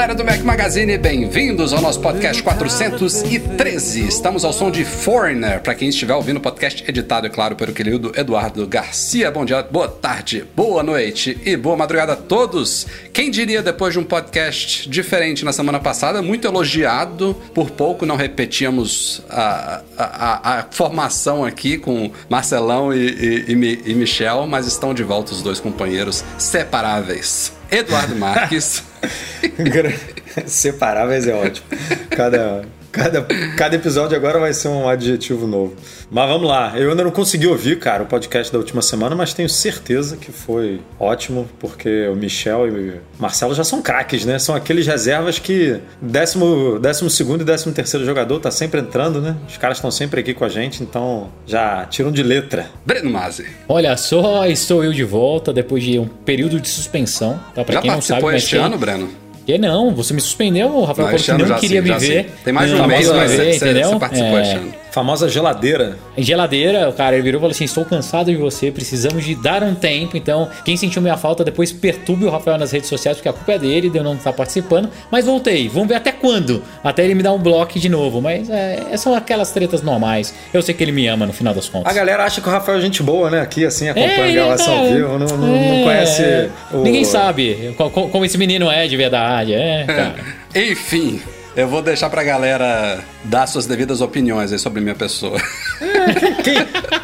Galera do Mac Magazine, bem-vindos ao nosso podcast 413. Estamos ao som de Foreigner, para quem estiver ouvindo o podcast editado, é claro, pelo querido Eduardo Garcia. Bom dia, boa tarde, boa noite e boa madrugada a todos. Quem diria depois de um podcast diferente na semana passada, muito elogiado, por pouco não repetíamos a, a, a, formação aqui com Marcelão e, e, e, e Michel, mas estão de volta os dois companheiros separáveis. Eduardo Marques. Separáveis é ótimo. Cada, cada, cada episódio agora vai ser um adjetivo novo. Mas vamos lá. Eu ainda não consegui ouvir, cara, o podcast da última semana, mas tenho certeza que foi ótimo, porque o Michel e o Marcelo já são craques, né? São aqueles reservas que décimo, décimo segundo e décimo terceiro jogador tá sempre entrando, né? Os caras estão sempre aqui com a gente, então já tiram de letra. Breno Mazzi. Olha só, estou eu de volta depois de um período de suspensão. Tá? Pra já quem não participou sabe, mas este tem- ano, Breno? Que não, você me suspendeu, Rafael Não, falou que não já queria sim, me já ver. Tem mais um Não, mês, mas ver, você, você participou É. ano. Famosa geladeira. Geladeira, o cara ele virou e falou assim: Estou cansado de você, precisamos de dar um tempo. Então, quem sentiu minha falta, depois perturbe o Rafael nas redes sociais, porque a culpa é dele, de eu não estar participando. Mas voltei, vamos ver até quando? Até ele me dar um bloco de novo. Mas é, são aquelas tretas normais. Eu sei que ele me ama no final das A contas. galera acha que o Rafael é gente boa, né? Aqui, assim, acompanha É, a gravação ao cara, vivo, não, não, não é, conhece o... Ninguém sabe co- co- como esse menino é de verdade. É, cara. Enfim, eu vou deixar pra galera dar suas devidas opiniões aí sobre minha pessoa. Quem,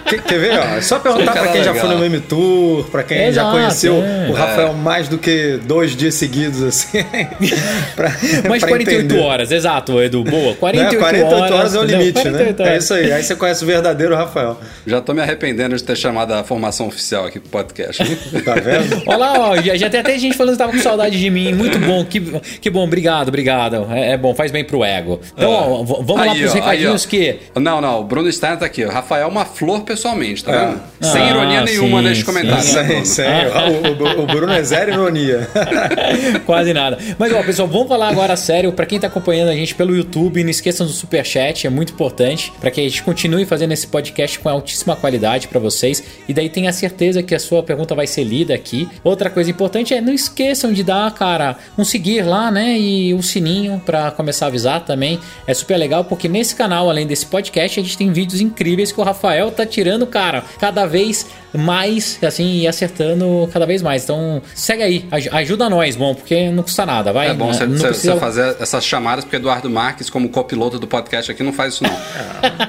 quem- quer ver? Ó, é só perguntar pra quem já legal. foi no Meme Tour, pra quem já Exato, conheceu é. o Rafael mais do que dois dias seguidos, assim. pra, Mais pra 48 entender. horas, exato, Edu. Boa, 48, Né? 48 horas, é o limite, né? 48 É horas. isso aí. Aí você conhece o verdadeiro Rafael. Já tô me arrependendo de ter chamado a formação oficial aqui pro podcast. Tá vendo? Olha lá, ó, já, já tem até gente falando que tava com saudade de mim. Muito bom, que, que bom, obrigado, obrigado. É, é bom, faz bem pro ego. Então, ó, v- vamos lá Aí, pros ó, recadinhos aí, ó. que. Não, não, o Bruno Stein tá aqui. O Rafael é uma flor pessoalmente, tá É. vendo? Sem Ah, ironia nenhuma sim, neste sim. comentário. né, Sem, Bruno? sem. O, o- o Bruno é zero ironia. Quase nada. Mas, ó, pessoal, vamos falar agora sério. Pra quem tá acompanhando a gente pelo YouTube, não esqueçam do superchat, é muito importante. Pra que a gente continue fazendo esse podcast com altíssima qualidade pra vocês. E daí tenha certeza que a sua pergunta vai ser lida aqui. Outra coisa importante é não esqueçam de dar, cara, um seguir lá, né? E o sininho pra começar a avisar também. É super legal porque nesse canal, além desse podcast, a gente tem vídeos incríveis que o Rafael tá tirando, cara, cada vez mais, assim, e acertando cada vez mais. Então, segue aí, aj- ajuda nós, bom, porque não custa nada, vai. É bom Não- você, não precisa- fazer essas chamadas, porque Eduardo Marques, como copiloto do podcast aqui, não faz isso não.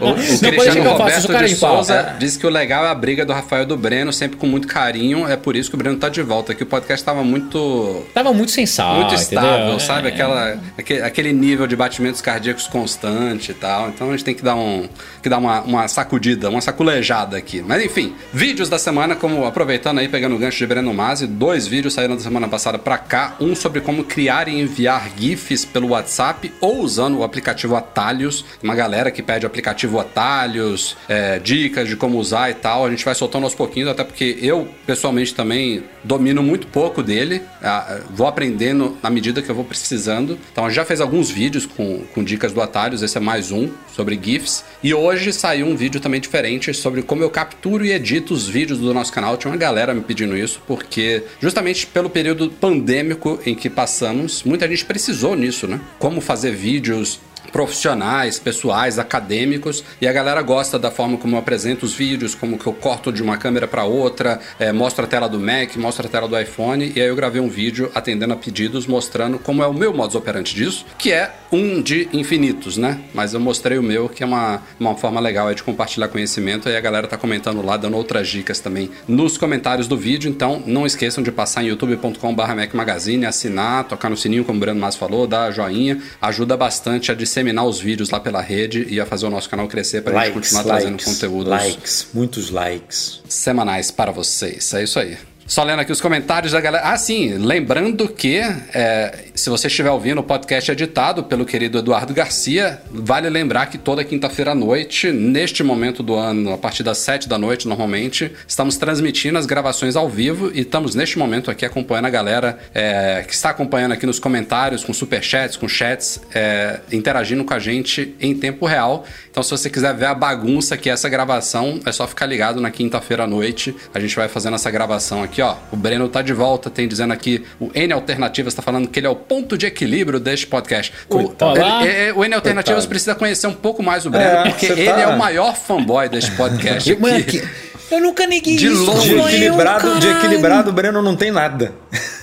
O, o ser Cristiano Roberto cara de de. Souza É. disse que o legal é a briga do Rafael e do Breno, sempre com muito carinho. É por isso que o Breno tá de volta, que o podcast tava muito Tava muito sem sal, muito estável, entendeu? sabe? É. Aquela, aquele, aquele nível de batimentos cardíacos constante e tal. Então a gente tem que dar, um, que dar uma, uma sacudida, uma saculejada aqui. Mas enfim, vídeos da semana, como aproveitando aí, pegando o gancho de Breno Masi, dois vídeos saíram da semana passada pra cá. Um sobre como criar e enviar GIFs pelo WhatsApp ou usando o aplicativo Atalhos. Uma galera que pede o aplicativo Atalhos, é, dicas de como usar e tal. A gente vai soltando aos pouquinhos, até porque eu, pessoalmente, também domino muito pouco dele. Ah, Vou aprendendo na medida que eu vou precisando. Então, a gente já fez alguns vídeos com, com dicas do Atalhos. Esse é mais um sobre GIFs. E hoje saiu um vídeo também diferente sobre como eu capturo e edito os vídeos do nosso canal. Tinha uma galera me pedindo isso, porque justamente pelo período pandêmico em que passamos, muita gente precisou nisso, né? Como fazer vídeos profissionais, pessoais, acadêmicos, e a galera gosta da forma como eu apresento os vídeos, como que eu corto de uma câmera para outra, é, mostro a tela do Mac, mostro a tela do iPhone, e aí eu gravei um vídeo atendendo a pedidos, mostrando como é o meu modus operandi disso, que é um de infinitos, né? Mas eu mostrei o meu, que é uma, uma forma legal de compartilhar conhecimento, e a galera tá comentando lá, dando outras dicas também nos comentários do vídeo, então não esqueçam de passar em youtube.com.br Mac Magazine, assinar, tocar no sininho, como o Breno Mas falou, dar joinha, ajuda bastante a disseminação disseminar os vídeos lá pela rede e a fazer o nosso canal crescer pra gente Likes, continuar trazendo likes, conteúdos likes, muitos likes. semanais para vocês. É isso aí. Só lendo aqui os comentários da galera. Ah, sim, lembrando que é, se você estiver ouvindo o podcast editado pelo querido Eduardo Garcia, vale lembrar que toda quinta-feira à noite, neste momento do ano, a partir das 7 da noite, normalmente, estamos transmitindo as gravações ao vivo e estamos neste momento aqui acompanhando a galera é, que está acompanhando aqui nos comentários, com superchats, com chats, é, interagindo com a gente em tempo real. Então, se você quiser ver a bagunça que é essa gravação, é só ficar ligado na quinta-feira à noite. A gente vai fazendo essa gravação aqui, ó. O Breno tá de volta, tem dizendo aqui, o N Alternativas tá falando que ele é o ponto de equilíbrio deste podcast. O, Coitado. ele- é- é- o N Alternativas Coitado. precisa conhecer um pouco mais o Breno, É, porque você ele tá- é o maior fanboy deste podcast. Mano, aqui. que- eu nunca neguei De isso. longe. De eu, equilibrado, de equilibrado, o Breno não tem nada.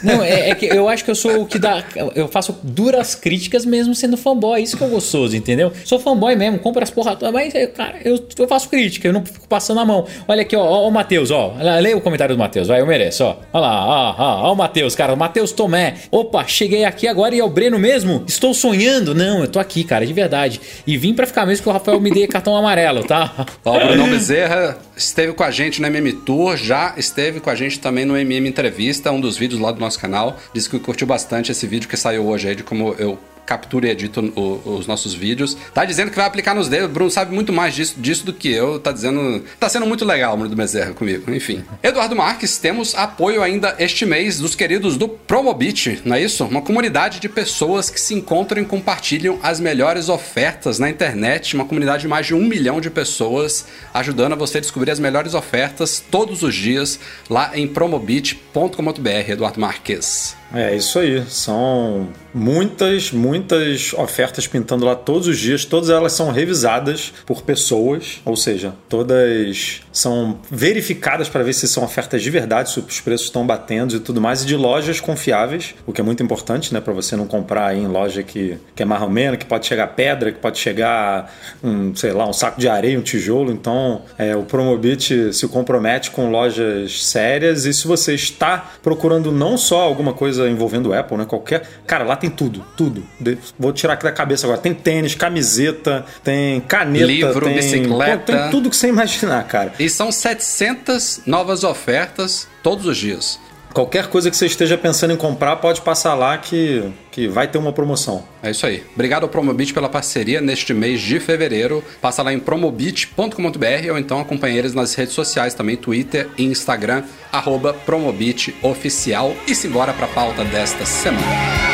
Não, é, é que eu acho que eu sou o que dá. Eu faço duras críticas mesmo sendo fanboy. Isso que é gostoso, entendeu? Sou fanboy mesmo, compro as porra toda, mas, é, cara, eu, eu faço crítica, eu não fico passando a mão. Olha aqui, ó, ó, o Matheus, ó. Leia o comentário do Matheus, vai, eu mereço, ó. Olha lá, ó, ó, ó o Matheus, cara, o Matheus Tomé. Opa, cheguei aqui agora e é o Breno mesmo? Estou sonhando? Não, eu tô aqui, cara, de verdade. E vim pra ficar mesmo que o Rafael me dê cartão amarelo, tá? Ó, o Bruno Bezerra esteve com a gente no MM Tour, já esteve com a gente também no MM Entrevista, um dos vídeos lá do nosso canal. Disse que curtiu bastante esse vídeo que saiu hoje aí, de como eu capturo e edito o- os nossos vídeos. Tá dizendo que vai aplicar nos dedos. O Bruno sabe muito mais disso, disso do que eu. Tá dizendo. Tá sendo muito legal o Bruno Bezerra comigo. Enfim. Eduardo Marques, temos apoio ainda este mês dos queridos do Promobit, não é isso? Uma comunidade de pessoas que se encontram e compartilham as melhores ofertas na internet. Uma comunidade de mais de um milhão de pessoas ajudando a você descobrir as melhores ofertas todos os dias lá em promobit.com.br, Eduardo Marques. É isso aí. São muitas, muitas ofertas pintando lá todos os dias. Todas elas são revisadas por pessoas, ou seja, todas são verificadas para ver se são ofertas de verdade, se os preços estão batendo e tudo mais, e de lojas confiáveis, o que é muito importante, né, para você não comprar em loja que, que é marromeno, que pode chegar pedra, que pode chegar um, sei lá, um saco de areia, um tijolo. Então, é, o Promobit se compromete com lojas sérias e se você está procurando não só alguma coisa envolvendo o Apple, né? Qualquer. Cara, lá tem tudo, tudo. Vou tirar aqui da cabeça agora. Tem tênis, camiseta, tem caneta, Livro, tem... bicicleta. Tem tudo que você imaginar, cara. E são 700 novas ofertas todos os dias. Qualquer coisa que você esteja pensando em comprar, pode passar lá que, que vai ter uma promoção. É isso aí. Obrigado ao Promobit pela parceria neste mês de fevereiro. Passa lá em promobit.com.br ou então acompanhe eles nas redes sociais também, Twitter e Instagram, arroba Promobit. E simbora pra pauta desta semana.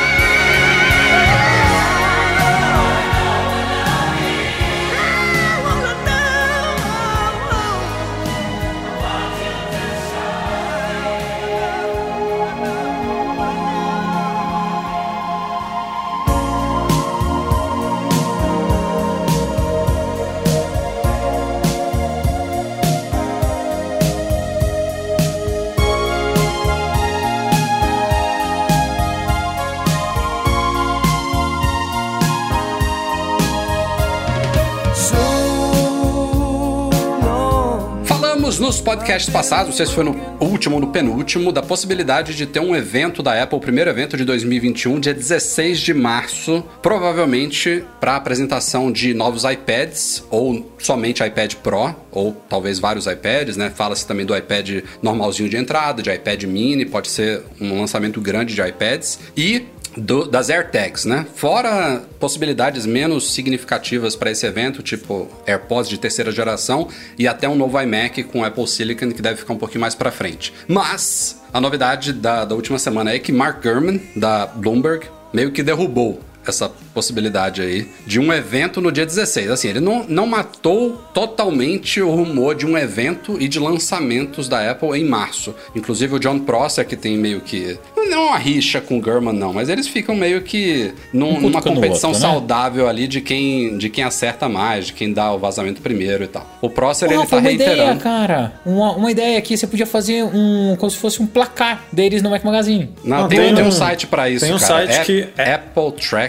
Podcasts passados, não sei se foi no último ou no penúltimo, da possibilidade de ter um evento da Apple, o primeiro evento de 2021, dia 16 de março, provavelmente para apresentação de novos iPads, ou somente iPad Pro, ou talvez vários iPads, né? Fala-se também do iPad normalzinho de entrada, de iPad mini, pode ser um lançamento grande de iPads, e do- das AirTags, né? Fora possibilidades menos significativas para esse evento, tipo AirPods de terceira geração e até um novo iMac com Apple Silicon que deve ficar um pouquinho mais para frente. Mas a novidade da, da última semana é que Mark Gurman da Bloomberg meio que derrubou essa possibilidade aí de um evento no dia 16. Assim, ele não, não matou totalmente o rumor de um evento e de lançamentos da Apple em março. Inclusive o John Prosser, que tem meio que. Não é uma rixa com o Gurman, não, mas eles ficam meio que num- Um numa competição outro, né? saudável ali de quem, de quem acerta mais, de quem dá o vazamento primeiro e tal. O Prosser, Porra, ele tá uma ideia, reiterando. cara. Uma, uma ideia aqui, você podia fazer um. como se fosse um placar deles no Mac Magazine. Não, Não, tem, tem tem um um- site pra isso, tem um cara. site que é-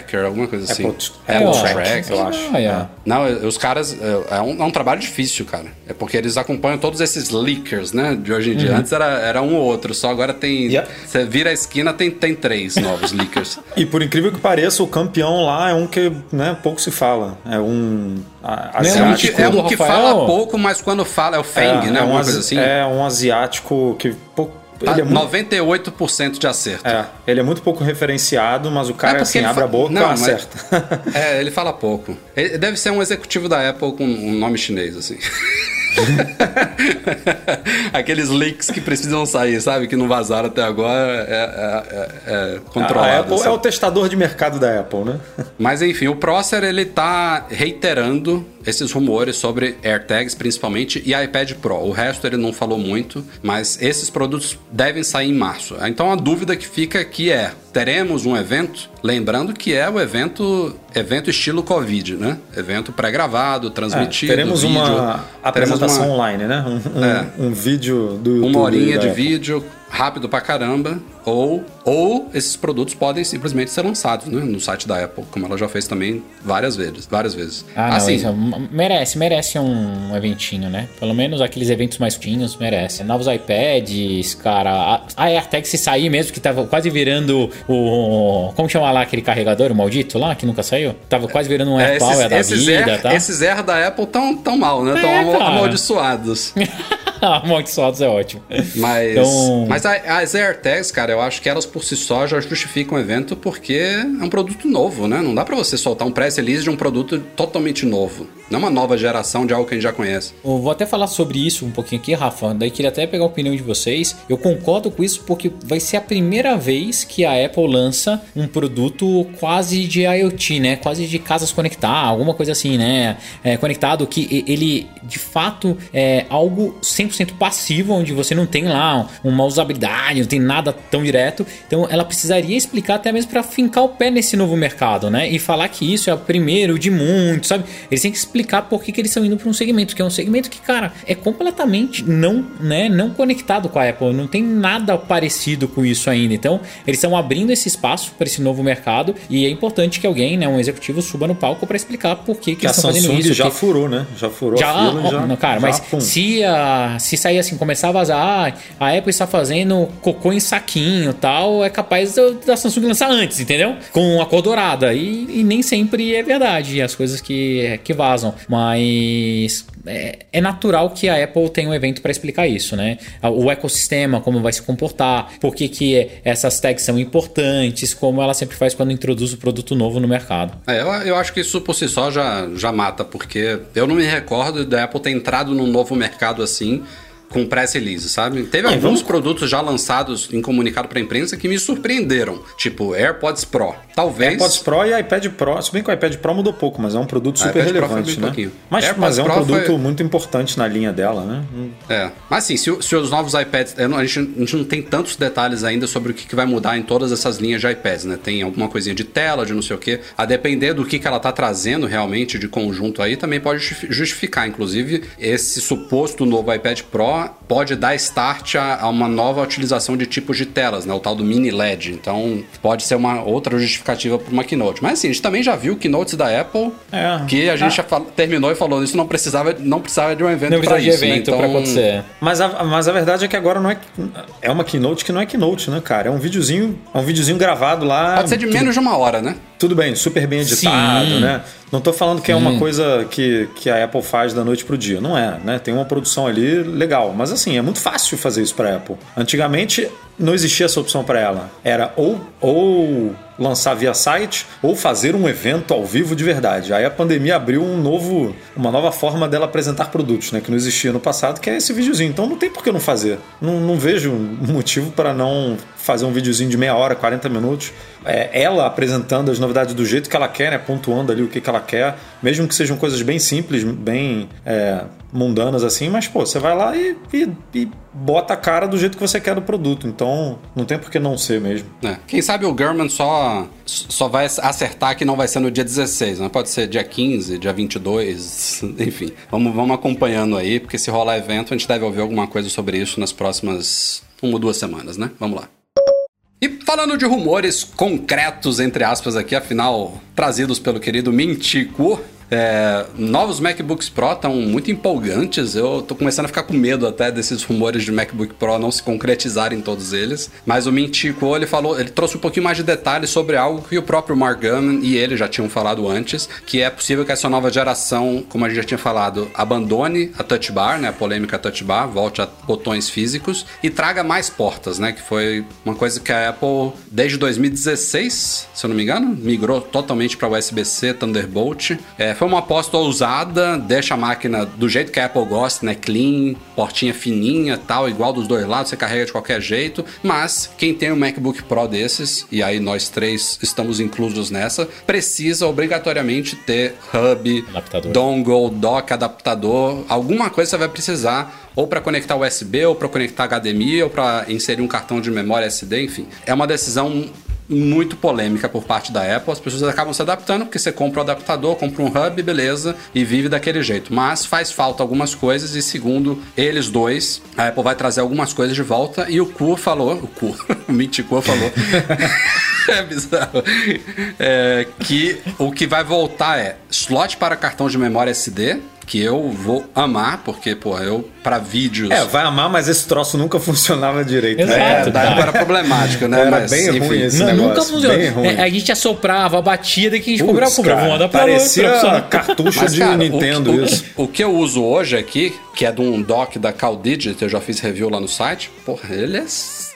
Tracker, alguma coisa assim. Apple, É, Apple ó, Track, eu acho. Ah, é. Não, os caras. É é um, é um trabalho difícil, cara. É porque eles acompanham todos esses leakers, né? De hoje em dia. Antes era, era um ou outro, só agora tem. Yeah. Você vira a esquina, tem, tem três novos leakers. E por incrível que pareça, o campeão lá é um que né, pouco se fala. É um a- Não É um que, asiático. é um que fala pouco, mas quando fala é o Feng, né? é um, coisa assim. é um asiático que pouco. Tá ele é muito 98% de acerto. É, ele é muito pouco referenciado, mas o cara É assim, abre fa- a boca e acerta. É, ele fala pouco. Ele deve ser um executivo da Apple com um nome chinês, assim. Aqueles leaks que precisam sair, sabe? Que não vazaram até agora é, é, é- é controlado. a Apple assim. é o testador de mercado da Apple, né? Mas enfim, o Prosser ele tá reiterando esses rumores sobre AirTags principalmente e iPad Pro. O resto ele não falou muito, mas esses produtos devem sair em março. Então a dúvida que fica aqui é: teremos um evento? Lembrando que é o evento evento estilo Covid, né? Evento pré-gravado, É, transmitido, teremos vídeo. uma apresentação Teremos uma- online, né? Um, um- É. um vídeo do YouTube. uma horinha da de vídeo rápido pra caramba, ou, ou esses produtos podem simplesmente ser lançados né, no site da Apple, como ela já fez também várias vezes. Várias vezes. Ah, não, assim, isso é- merece, merece um eventinho, né? Pelo menos aqueles eventos mais tinhos merece. Novos iPads, cara. A, AirTag se sair mesmo, que tava quase virando o. Como chama lá aquele carregador, o maldito lá, que nunca saiu? Tava quase virando um é, AirPower da esses, vida, Air, tá? esses Air da Apple tão, tão mal, né? Tão É, amo- cara. amaldiçoados. Amaldiçoados é ótimo. Mas, Então- mas as AirTags, cara, eu acho que elas por si só já justificam o evento porque é um produto novo, né? Não dá pra você soltar um press release de um produto totalmente novo. Não uma nova geração de algo que a gente já conhece. Eu vou até falar sobre isso um pouquinho aqui, Rafa. Daí queria até pegar a opinião de vocês. Eu concordo com isso porque vai ser a primeira vez que a Apple lança um produto quase de IoT, né? Quase de casas conectar, alguma coisa assim, né? É, conectado que ele de fato é algo 100% passivo, onde você não tem lá uma usabilidade, não tem nada tão direto. Então ela precisaria explicar até mesmo para fincar o pé nesse novo mercado, né? E falar que isso é o primeiro de muitos, sabe? Eles têm que explicar por que, que eles estão indo para um segmento, que é um segmento que, cara, é completamente não, né, não conectado com a Apple, não tem nada parecido com isso ainda. Então, eles estão abrindo esse espaço para esse novo mercado e é importante que alguém, né, um executivo suba no palco para explicar por que, que, Que eles estão fazendo isso. já que- furou, né? Já furou já, a fila. ó, já, cara, já, mas pum. se, a, se sair assim, começar a vazar, ah, a Apple está fazendo cocô em saquinho tal, é capaz da- da Samsung lançar antes, entendeu? Com a cor dourada. E, e nem sempre é verdade as coisas que, que vazam. Mas é, é natural que a Apple tenha um evento para explicar isso, né? O ecossistema, como vai se comportar, por que, que essas tags são importantes, como ela sempre faz quando introduz o produto novo no mercado. É, eu, eu acho que isso por si só já, já mata, porque eu não me recordo da Apple ter entrado num novo mercado assim com press release, sabe? Teve alguns vamos- produtos já lançados em comunicado pra imprensa que me surpreenderam, tipo AirPods Pro. Talvez AirPods Pro e iPad Pro. Se bem que o iPad Pro mudou pouco, mas é um produto Ah, super relevante, né? pouquinho. Mas, AirPods mas é um Pro produto foi- muito importante na linha dela, né? Hum. É, mas assim, se, se os novos iPads. não- a, gente, a gente não tem tantos detalhes ainda sobre o que, que vai mudar em todas essas linhas de iPads, né? Tem alguma coisinha de tela, de não sei o quê. A depender do que, que ela tá trazendo realmente de conjunto aí, também pode justi- justificar. Inclusive, esse suposto novo iPad Pro no? Pode dar start a, a uma nova utilização de tipos de telas, né? O tal do mini LED. Então, pode ser uma outra justificativa para uma keynote. Mas assim, a gente também já viu keynotes da Apple É. que a gente já fal- terminou e falou isso não precisava, não precisava de um evento para precisa de isso. né? evento para acontecer. Mas a, mas a verdade é que agora não é. É uma keynote que não é keynote, né, cara? É um videozinho, é um videozinho gravado lá. Pode ser de tudo- menos de uma hora, né? Tudo bem, super bem editado, Sim. né? Não tô falando que é uma coisa que, que a Apple faz da noite pro dia. Não é, né? Tem uma produção ali legal. Mas assim, é muito fácil fazer isso pra Apple. Antigamente não existia essa opção para ela. Era ou, ou lançar via site ou fazer um evento ao vivo de verdade. Aí a pandemia abriu um novo, uma nova forma dela apresentar produtos, né? Que não existia no passado, que é esse videozinho. Então não tem por que não fazer. Não, não vejo motivo para não fazer um videozinho de meia hora, 40 minutos. É, ela apresentando as novidades do jeito que ela quer, né? Pontuando ali o que, que ela quer. Mesmo que sejam coisas bem simples, bem é, mundanas assim. Mas, pô, você vai lá e, e, e bota a cara do jeito que você quer do produto. Então não tem por que não ser mesmo. É. Quem sabe o Gurman só, só vai acertar que não vai ser no dia 16, né? Pode ser dia 15, dia 22, enfim. Vamos, vamos acompanhando aí, porque se rolar evento, a gente deve ouvir alguma coisa sobre isso nas próximas uma ou duas semanas, né? Vamos lá. E falando de rumores concretos, entre aspas, aqui, afinal, trazidos pelo querido Mintico, é, novos MacBooks Pro estão muito empolgantes. Eu tô começando a ficar com medo até desses rumores de MacBook Pro não se concretizarem todos eles. Mas o Mintico, ele falou, ele trouxe um pouquinho mais de detalhes sobre algo que o próprio Mark Gurman e ele já tinham falado antes, que é possível que essa nova geração, como a gente já tinha falado, abandone a Touch Bar, né, a polêmica Touch Bar, volte a botões físicos e traga mais portas, né, que foi uma coisa que a Apple desde 2016, se eu não me engano, migrou totalmente para USB-C, Thunderbolt. É, foi uma aposta ousada, deixa a máquina do jeito que a Apple gosta, né? Clean, portinha fininha tal, igual dos dois lados, você carrega de qualquer jeito. Mas quem tem um MacBook Pro desses, e aí nós três estamos inclusos nessa, precisa obrigatoriamente ter hub, Adaptador. dongle, dock, adaptador, alguma coisa você vai precisar ou para conectar USB, ou para conectar HDMI, ou para inserir um cartão de memória SD, enfim. É uma decisão muito polêmica por parte da Apple. As pessoas acabam se adaptando, porque você compra o adaptador, compra um hub, beleza, e vive daquele jeito. Mas faz falta algumas coisas, e segundo eles dois, a Apple vai trazer algumas coisas de volta. E o Ku falou, o Ku, o Mintico falou. é bizarro. É, que o que vai voltar é slot para cartão de memória SD, que eu vou amar, porque, pô, eu, para vídeos. É, vai amar, mas esse troço nunca funcionava direito. Exato. né? É, da época era problemático, né? Era Mas, bem enfim. ruim esse Não, negócio. nunca funcionou. Ruim. É, a gente assoprava, batia, daí que a gente comprava, comprava cara, um adaptador. parecia profissional. cartucho Mas, de cara, o Nintendo que- o, isso. O que eu uso hoje aqui, que é de um dock da CalDigit, eu já fiz review lá no site, porra, ele é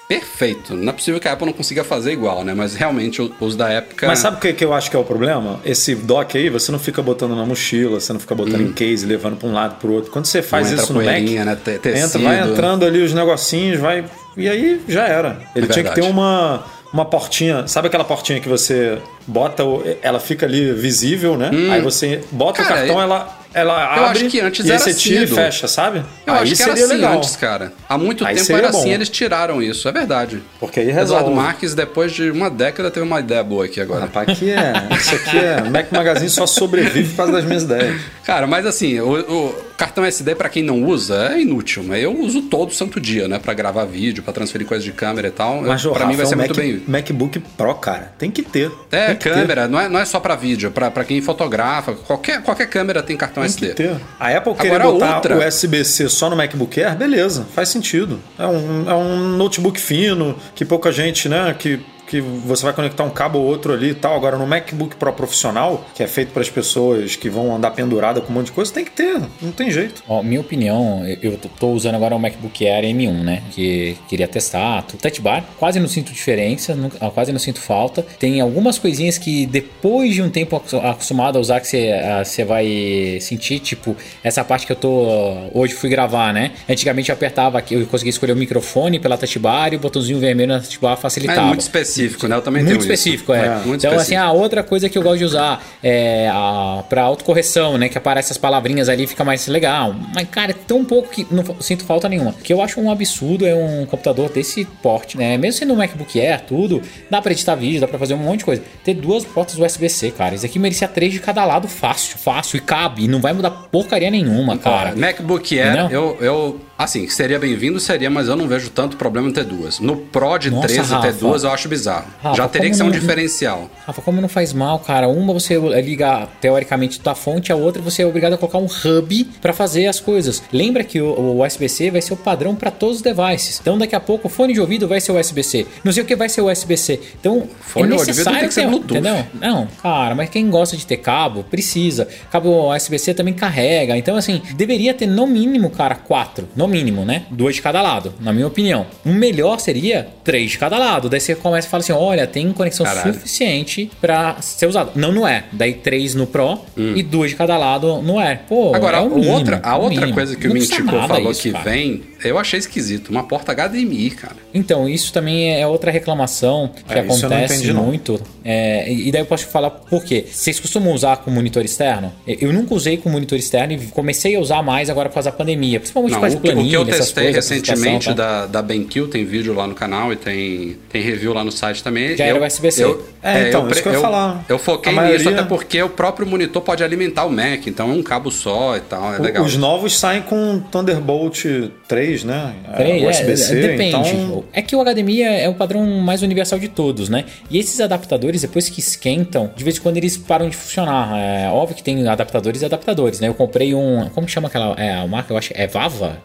perfeito. Não é possível que a Apple não consiga fazer igual, né? Mas realmente os da época. Mas sabe o que, que eu acho que é o problema? Esse dock aí, você não fica botando na mochila, você não fica botando em case, levando para um lado para o outro. Quando você faz Hum. Não isso no Mac, né? Te- entra, tecido. vai entrando ali os negocinhos, vai e aí já era. Ele É tinha que ter uma uma portinha, sabe aquela portinha que você bota, ela fica ali visível, né? Aí você bota Hum. Cara, o cartão, eu- ela ela eu abre acho que antes era você assim, tira e fecha, sabe? Eu aí acho que era assim legal. antes, cara. Há muito Aí tempo era assim, bom. eles tiraram isso, é verdade. Porque aí Eduardo resolve. Marques, depois de uma década, teve uma ideia boa aqui agora. Rapaz, aqui é, isso aqui é Mac Magazine só sobrevive por causa das minhas ideias. Cara, mas assim, o, o cartão SD pra quem não usa é inútil, mas eu uso todo santo dia, né, Pra gravar vídeo, pra transferir coisas de câmera e tal. Mas, para mim vai é ser um muito Mac, bem. MacBook Pro, cara. Tem que ter. É, que ter. câmera, não é, não é só pra vídeo, pra quem fotografa, qualquer, qualquer câmera tem cartão Tem SD. que ter. A Apple querer Agora, botar outra- o USB-C só no MacBook Air, beleza, faz sentido. É um, é um notebook fino, que pouca gente, né, que, que você vai conectar um cabo ou outro ali e tal. Agora, no MacBook Pro profissional, que é feito para as pessoas que vão andar pendurada com um monte de coisa, tem que ter, não tem jeito. Ó, minha opinião, eu tô- usando agora o MacBook Air M1, né? Que queria testar. O Touch Bar, quase não sinto diferença, quase não sinto falta. Tem algumas coisinhas que depois de um tempo acos- acostumado a usar que você você vai sentir, tipo, essa parte que eu tô. Hoje fui gravar, né? Antigamente eu apertava aqui, eu conseguia escolher o microfone pela Touch Bar e o botãozinho vermelho na Touch Bar facilitava. é muito específico, né? Eu também Muito tenho específico, isso. é. Muito então, assim, específico. a outra coisa que eu gosto de usar é a, pra autocorreção, né? Que aparece as palavrinhas ali fica mais legal. Mas, cara, é tão pouco que não sinto falta nenhuma. O que eu acho um absurdo é um computador desse porte, né? Mesmo sendo um MacBook Air, tudo, dá pra editar vídeo, dá pra fazer um monte de coisa. Ter duas portas USB-C, cara. Isso aqui merecia três de cada lado fácil, fácil. E cabe. E não vai mudar porcaria nenhuma, cara. Ó, MacBook Air, Entendeu? eu, eu. Assim, seria bem-vindo, seria, mas eu não vejo tanto problema em ter duas. No Pro de Nossa, 13 ter Rafa. duas eu acho bizarro. Rafa, Já teria que ser um não- diferencial. Rafa, como não faz mal, cara? Uma você liga teoricamente da fonte, a outra você é obrigado a colocar um hub pra fazer as coisas. Lembra que o, o USB-C vai ser o padrão pra todos os devices. Então daqui a pouco o fone de ouvido vai ser USB-C. Não sei o que vai ser USB-C. Então Fone é necessário tem que ser Bluetooth. entendeu? Não, cara, mas quem gosta de ter cabo precisa. Cabo USB-C também carrega. Então assim, deveria ter no mínimo, cara, quatro, no mínimo, né? Dois de cada lado, na minha opinião. O melhor seria três de cada lado. Daí você começa e fala assim, olha, tem conexão Caralho. suficiente pra ser usado. Não no Air. Daí três no Pro e duas de cada lado no Air. Pô, Hum. Agora, é o mínimo, outra, a o outra mínimo. coisa que Não o Mintico falou isso, que cara. vem, eu achei esquisito. Uma porta HDMI, cara. Então, isso também é outra reclamação que É, não acontece entendi, não. muito. É, e daí eu posso falar por quê. Vocês costumam usar com monitor externo? Eu nunca usei com monitor externo e comecei a usar mais agora por causa da pandemia. Principalmente Não, por causa o, que- o planilha, que eu testei coisas, recentemente tá? da, da BenQ, tem vídeo lá no canal e tem, tem review lá no site. Site também. Já era USB-C. Eu, É, então, isso que eu ia falar. Eu foquei maioria- nisso até porque o próprio monitor pode alimentar o Mac, então é um cabo só e tal, é legal. Os novos saem com Thunderbolt 3, né? É, Peraí, é, USB-C, depende. então... É que o HDMI é, é o padrão mais universal de todos, né? E esses adaptadores, depois que esquentam, de vez em quando eles param de funcionar. É óbvio que tem adaptadores e adaptadores, né? Eu comprei um. Como que chama aquela. É a marca? Eu acho é Vava?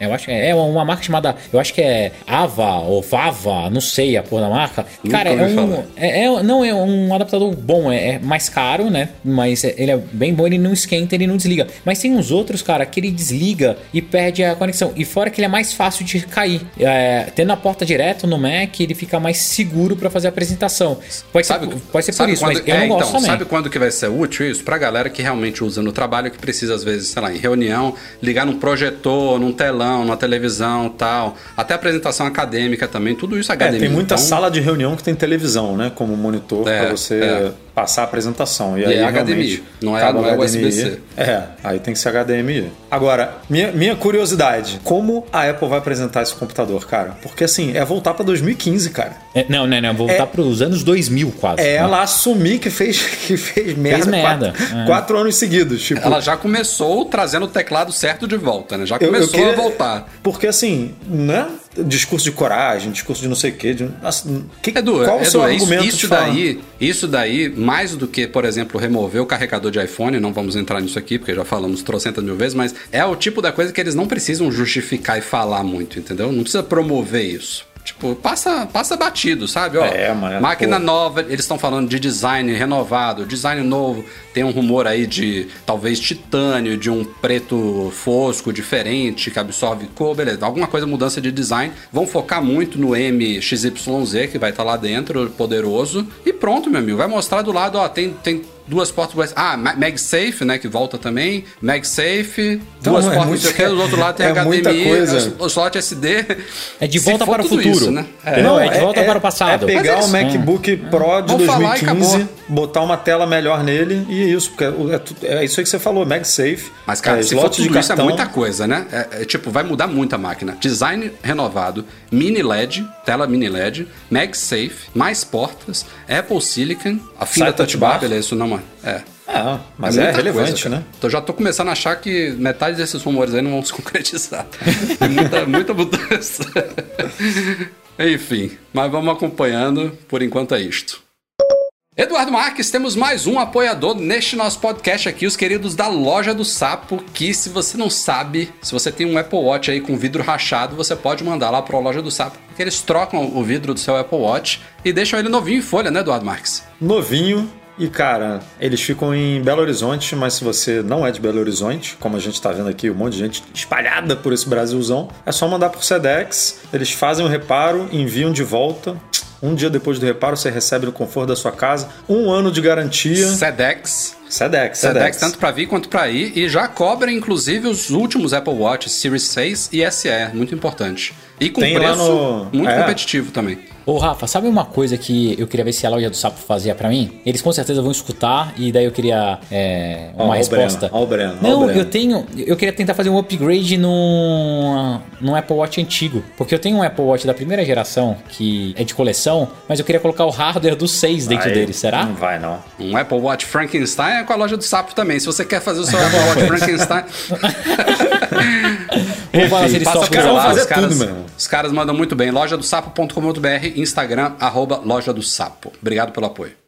Eu acho que é, é uma marca chamada. Eu acho que é Ava ou Vava, não sei a porra da marca. Cara, é um. É, é- não é um adaptador bom, é, é mais caro, né? Mas é- ele é bem bom, ele não esquenta, ele não desliga. Mas tem uns outros, cara, que ele desliga e perde a conexão. E fora que ele é mais fácil de cair. É, tendo a porta direto no Mac, ele fica mais seguro pra fazer a apresentação. Pode ser, pode ser por sabe isso, quando- mas eu é, não gosto então, também. Sabe quando que vai ser útil isso? Pra galera que realmente usa no trabalho, que precisa, às vezes, sei lá, em reunião, ligar num projetor, num telão, numa televisão tal. Até apresentação acadêmica também, tudo isso É, HDMI. tem muita então, sala de reunião que tem televisão, né? Como monitor É, para você é. passar a apresentação. E, E aí, é HDMI, não é- não é HDMI. USB-C. É, aí tem que ser HDMI. Agora, minha, minha curiosidade, como a Apple vai apresentar esse computador, cara? Porque assim, é voltar para 2015, cara. É, não, não, não. Voltar pros anos 2000 quase. É né? ela assumir que fez, que fez merda, merda, Quatro, é. quatro anos seguidos. Tipo, Ela já começou trazendo o teclado certo de volta, né? Já eu- eu começou queria- a voltar. Porque assim, né? Discurso de coragem, discurso de não sei o quê. De, assim, que, Edu, qual o seu Edu, é isso, argumento isso falar? daí, isso daí, mais do que, por exemplo, remover o carregador de iPhone, não vamos entrar nisso aqui, porque já falamos trocentas mil vezes, mas é o tipo da coisa que eles não precisam justificar e falar muito, entendeu? Não precisa promover isso. Tipo, passa, passa batido, sabe? Ó, É, mas, máquina pô. nova, eles estão falando de design renovado, design novo. Tem um rumor aí de talvez titânio, de um preto fosco diferente que absorve cor, beleza. Alguma coisa, mudança de design. Vão focar muito no MXYZ, que vai estar lá dentro, poderoso. E pronto, meu amigo. Vai mostrar do lado, ó, tem. tem Duas portas USB. Ah, Ma- MagSafe, né? Que volta também. MagSafe, Então, duas é portas, muito- que. Do outro lado tem é HDMI, muita coisa. o slot SD. É de volta para o futuro. isso, né? É. Não, é de volta para o passado. É pegar Mas é o. MacBook Pro de Vamos falar e 2015, acabou. Botar uma tela melhor nele e é isso. Porque é, é isso aí que você falou, MagSafe. Mas, cara, é, se for de tudo isso, é cartão. muita coisa, né? É, é, tipo, vai mudar muito a máquina. Design renovado, mini LED, tela mini LED, MagSafe, mais portas, Apple Silicon, a fim da Touch Bar, beleza, isso não é. É. É, mas é, muita relevante, coisa, né? Então já tô começando a achar que metade desses rumores aí não vão se concretizar. Tem muita, muita mudança. Enfim, mas vamos acompanhando. Por enquanto é isto. Eduardo Marques, temos mais um apoiador neste nosso podcast aqui, os queridos da Loja do Sapo, que se você não sabe, se você tem um Apple Watch aí com vidro rachado, você pode mandar lá para a Loja do Sapo, porque eles trocam o vidro do seu Apple Watch e deixam ele novinho em folha, né, Eduardo Marques? Novinho. E, cara, eles ficam em Belo Horizonte, mas se você não é de Belo Horizonte, como a gente tá vendo aqui, um monte de gente espalhada por esse Brasilzão, é só mandar por Sedex, eles fazem o reparo, enviam de volta. Um dia depois do reparo, você recebe no conforto da sua casa. Um ano de garantia. Sedex. Sedex, Sedex, Sedex. tanto para vir quanto para ir, e já cobra inclusive os últimos Apple Watch Series 6 e SE, muito importante. E com Tem preço no- muito é. competitivo também. Ô, Rafa, sabe uma coisa que eu queria ver se a loja do Sapo fazia pra mim? Eles com certeza vão escutar e daí eu queria é, Ó, uma ó o resposta. Breno, ó o Breno, ó o Não, Breno. eu tenho. Eu queria tentar fazer um upgrade num, num Apple Watch antigo. Porque eu tenho um Apple Watch da primeira geração que é de coleção, mas eu queria colocar o hardware do 6 dentro Aí, dele, será? Não vai, não. Um Apple Watch Frankenstein é com a loja do Sapo também. Se você quer fazer o seu Apple Watch Frankenstein, Vou falar se eles passa topam por vão lá. fazer Os caras, tudo, os caras mandam muito bem. Loja do Sapo.com.br, Instagram, arroba Loja do Sapo. Obrigado pelo apoio.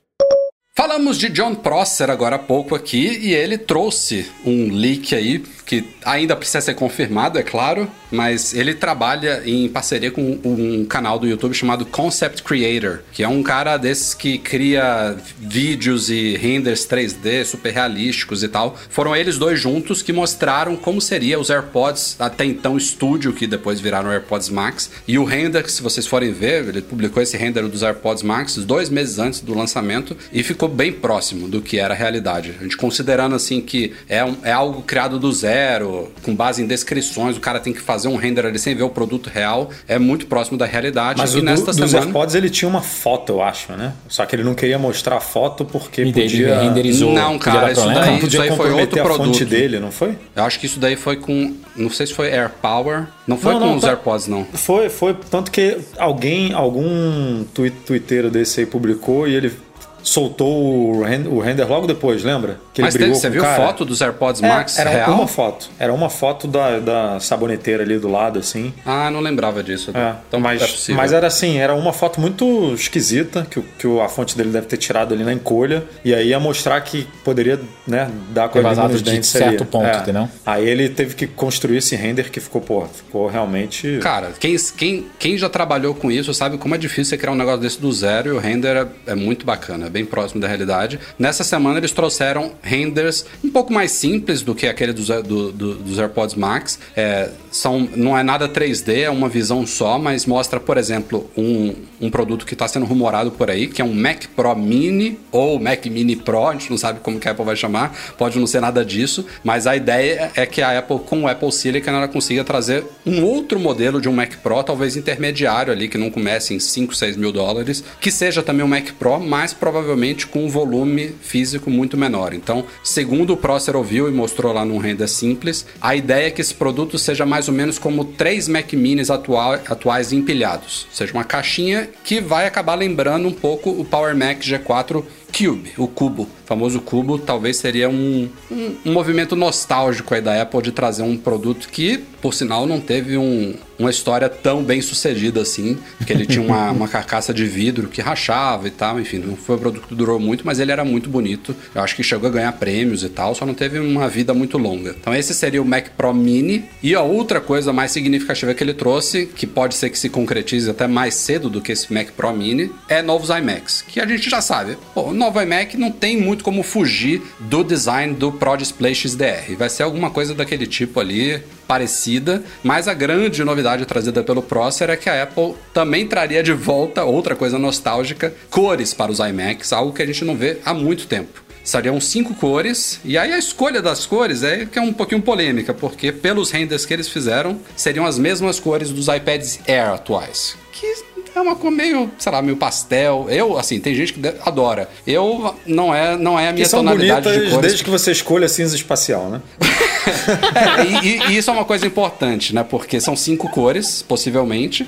Falamos de John Prosser agora há pouco aqui e ele trouxe um leak aí que ainda precisa ser confirmado, é claro, mas ele trabalha em parceria com um canal do YouTube chamado Concept Creator, que é um cara desses que cria vídeos e renders 3D super realísticos e tal. Foram eles dois juntos que mostraram como seria os AirPods até então Studio, que depois viraram AirPods Max. E o render, que se vocês forem ver, ele publicou esse render dos AirPods Max dois meses antes do lançamento e ficou bem próximo do que era a realidade. A gente considerando assim que é, um- é algo criado do zero, com base em descrições, o cara tem que fazer um render ali sem ver o produto real, é muito próximo da realidade. Mas e o nesta do, dos semana. AirPods ele tinha uma foto, eu acho, né? Só que ele não queria mostrar a foto porque E podia... renderizou. Não, cara, isso problema. daí- Não, podia aí foi outro a fonte produto. dele, não foi? Eu acho que isso daí foi com. Não sei se foi AirPower. Não foi Não, com não, os tá- AirPods, não. Foi, foi. Tanto que alguém, algum twi- twitteiro desse aí publicou e ele soltou o, ren- o render logo depois, lembra? Que Mas ele teve, brigou você com viu cara. foto dos AirPods É, Max era real? uma foto. Era uma foto da, da saboneteira ali do lado, assim. Ah, não lembrava disso. É, então mas, é mas era assim, era uma foto muito esquisita que, que a fonte dele deve ter tirado ali na encolha. E aí ia mostrar que poderia né, dar com a nos de dentes certo ali. ponto, É. entendeu? Aí ele teve que construir esse render que ficou, pô, ficou realmente. Cara, quem, quem, quem já trabalhou com isso sabe como é difícil você criar um negócio desse do zero e o render é, é muito bacana, bem próximo da realidade. Nessa semana eles trouxeram renders um pouco mais simples do que aquele dos, do- do- dos AirPods Max. É, são, não é nada 3D, é uma visão só, mas mostra, por exemplo, um, um produto que está sendo rumorado por aí, que é um Mac Pro Mini ou Mac Mini Pro, a gente não sabe como que a Apple vai chamar, pode não ser nada disso, mas a ideia é que a Apple, com o Apple Silicon, ela consiga trazer um outro modelo de um Mac Pro, talvez intermediário ali, que não comece em 5, 6 mil dólares, que seja também um Mac Pro, mas provavelmente com um volume físico muito menor. Então, segundo o Prosser ouviu e mostrou lá num render simples, a ideia é que esse produto seja mais ou menos como três Mac Minis atual, atuais empilhados, ou seja, uma caixinha que vai acabar lembrando um pouco o Power Mac G4 Cube, o cubo. O famoso cubo talvez seria um, um, um movimento nostálgico aí da Apple de trazer um produto que, por sinal, não teve um- uma história tão bem sucedida assim, porque ele tinha uma, uma carcaça de vidro que rachava e tal, enfim, não foi um produto que durou muito, mas ele era muito bonito. Eu acho que chegou a ganhar prêmios e tal, só não teve uma vida muito longa. Então esse seria o Mac Pro Mini. E a outra coisa mais significativa que ele trouxe, que pode ser que se concretize até mais cedo do que esse Mac Pro Mini, é novos iMacs, que a gente já sabe. Pô, novo iMac não tem muito como fugir do design do Pro Display XDR. Vai ser alguma coisa daquele tipo ali, parecida, mas a grande novidade trazida pelo Prosser é que a Apple também traria de volta outra coisa nostálgica, cores para os iMacs, algo que a gente não vê há muito tempo. Seriam cinco cores, e aí a escolha das cores é que é um pouquinho polêmica, porque pelos renders que eles fizeram, seriam as mesmas cores dos iPads Air atuais. Que uma cor meio, sei lá, meio pastel. Eu, assim, tem gente que adora. Eu, não é, não é a minha Que são tonalidade bonitas de cores. desde que você escolha cinza espacial, né? É, e, e- e isso é uma coisa importante, né? Porque são cinco cores, possivelmente.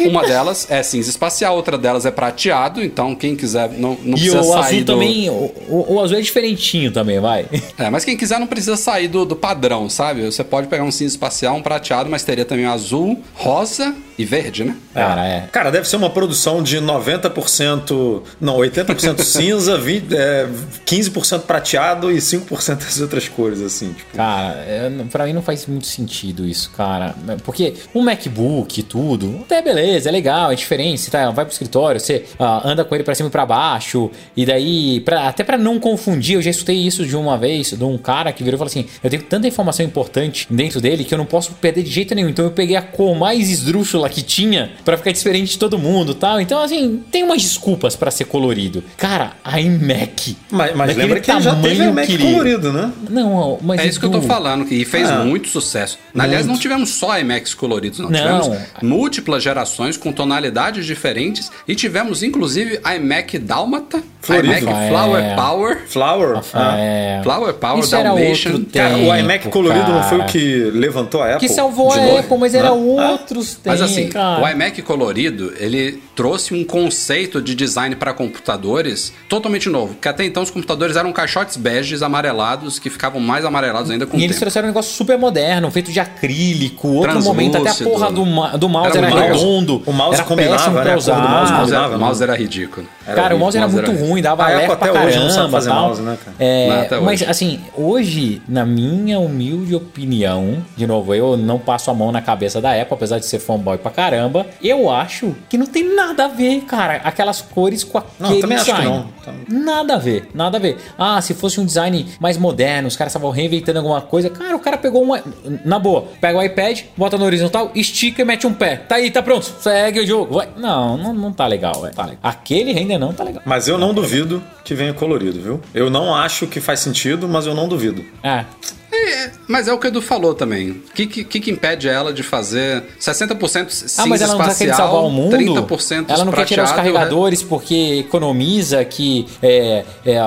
Uma delas é cinza espacial, outra delas é prateado. Então, quem quiser não, não E precisa o sair azul do... também, o, o- o azul é diferentinho também, vai. É, mas quem quiser não precisa sair do, do padrão, sabe? Você pode pegar um cinza espacial, um prateado, mas teria também azul, rosa e verde, né? Cara, é. Cara, deve ser uma produção de 90%, não, 80% cinza, 20, é, 15% prateado e 5% das outras cores, assim. Tipo. Cara, é, não- pra mim não faz muito sentido isso, cara. Porque um MacBook e tudo, até beleza, é legal, é diferente. Você tá, vai pro escritório, você ah, anda com ele pra cima e pra baixo, e daí, pra- até pra não confundir, eu já escutei isso de uma vez, de um cara que virou e falou assim: Eu tenho tanta informação importante dentro dele que eu não posso perder de jeito nenhum. Então eu peguei a cor mais esdrúxula que tinha pra ficar diferente de todo mundo tal. Então, assim, tem umas desculpas pra ser colorido. Cara, a iMac. Mas, mas lembra que ele já teve tamanho Mac querido. colorido, né? Não, mas. É isso que eu tô Edu, falando, e fez Ah, muito sucesso. Aliás, não tivemos só iMacs coloridos, não. Não. Tivemos múltiplas gerações com tonalidades diferentes e tivemos, inclusive, iMac Dálmata, Florido. iMac. Flower Power, Flower. ah. É. Flower Power Isso era Dalmatian. Cara, o tempo, iMac colorido não foi o cara. que levantou a Apple? Que salvou a novo, Apple, mas era né? outros tempos. Mas assim, cara. o iMac colorido, ele trouxe um conceito de design para computadores totalmente novo. Porque até então os computadores eram caixotes beges amarelados que ficavam mais amarelados ainda com E o eles tempo. trouxeram um negócio super moderno, feito de acrílico. Outro momento, até a porra do, do mouse Era era, redondo. O mouse era combinava, péssimo né? usar. mouse O mouse, combinava, o né? mouse era ridículo. Cara, o mouse era muito ruim, dava A leve Apple pra até caramba. hoje não sabe fazer tal. mouse, né, cara? É, Não, até mas hoje. assim, hoje, na minha humilde opinião, de novo, eu não passo a mão na cabeça da Apple, apesar de ser fanboy pra caramba, eu acho que não tem nada a ver, cara, aquelas cores com aquele Não, também acho que design. não. Nada a ver, nada a ver. Ah, se fosse um design mais moderno, os caras estavam reinventando alguma coisa. Cara, o cara pegou uma. Na boa, pega o iPad, bota no horizontal, estica e mete um pé. Tá aí, tá pronto. Segue o jogo. Vai. Não, não, não tá legal, é. Tá legal. Aquele render não tá legal. Mas eu não duvido que venha colorido, viu? Eu não acho que faz sentido, mas eu não duvido. É. É, mas é o que o Edu falou também. O que, que, que impede ela de fazer 60% cinza Ah, mas ela não tá querendo espacial, salvar o mundo? 30% ela não quer tirar os prateado, carregadores porque economiza, que é, é,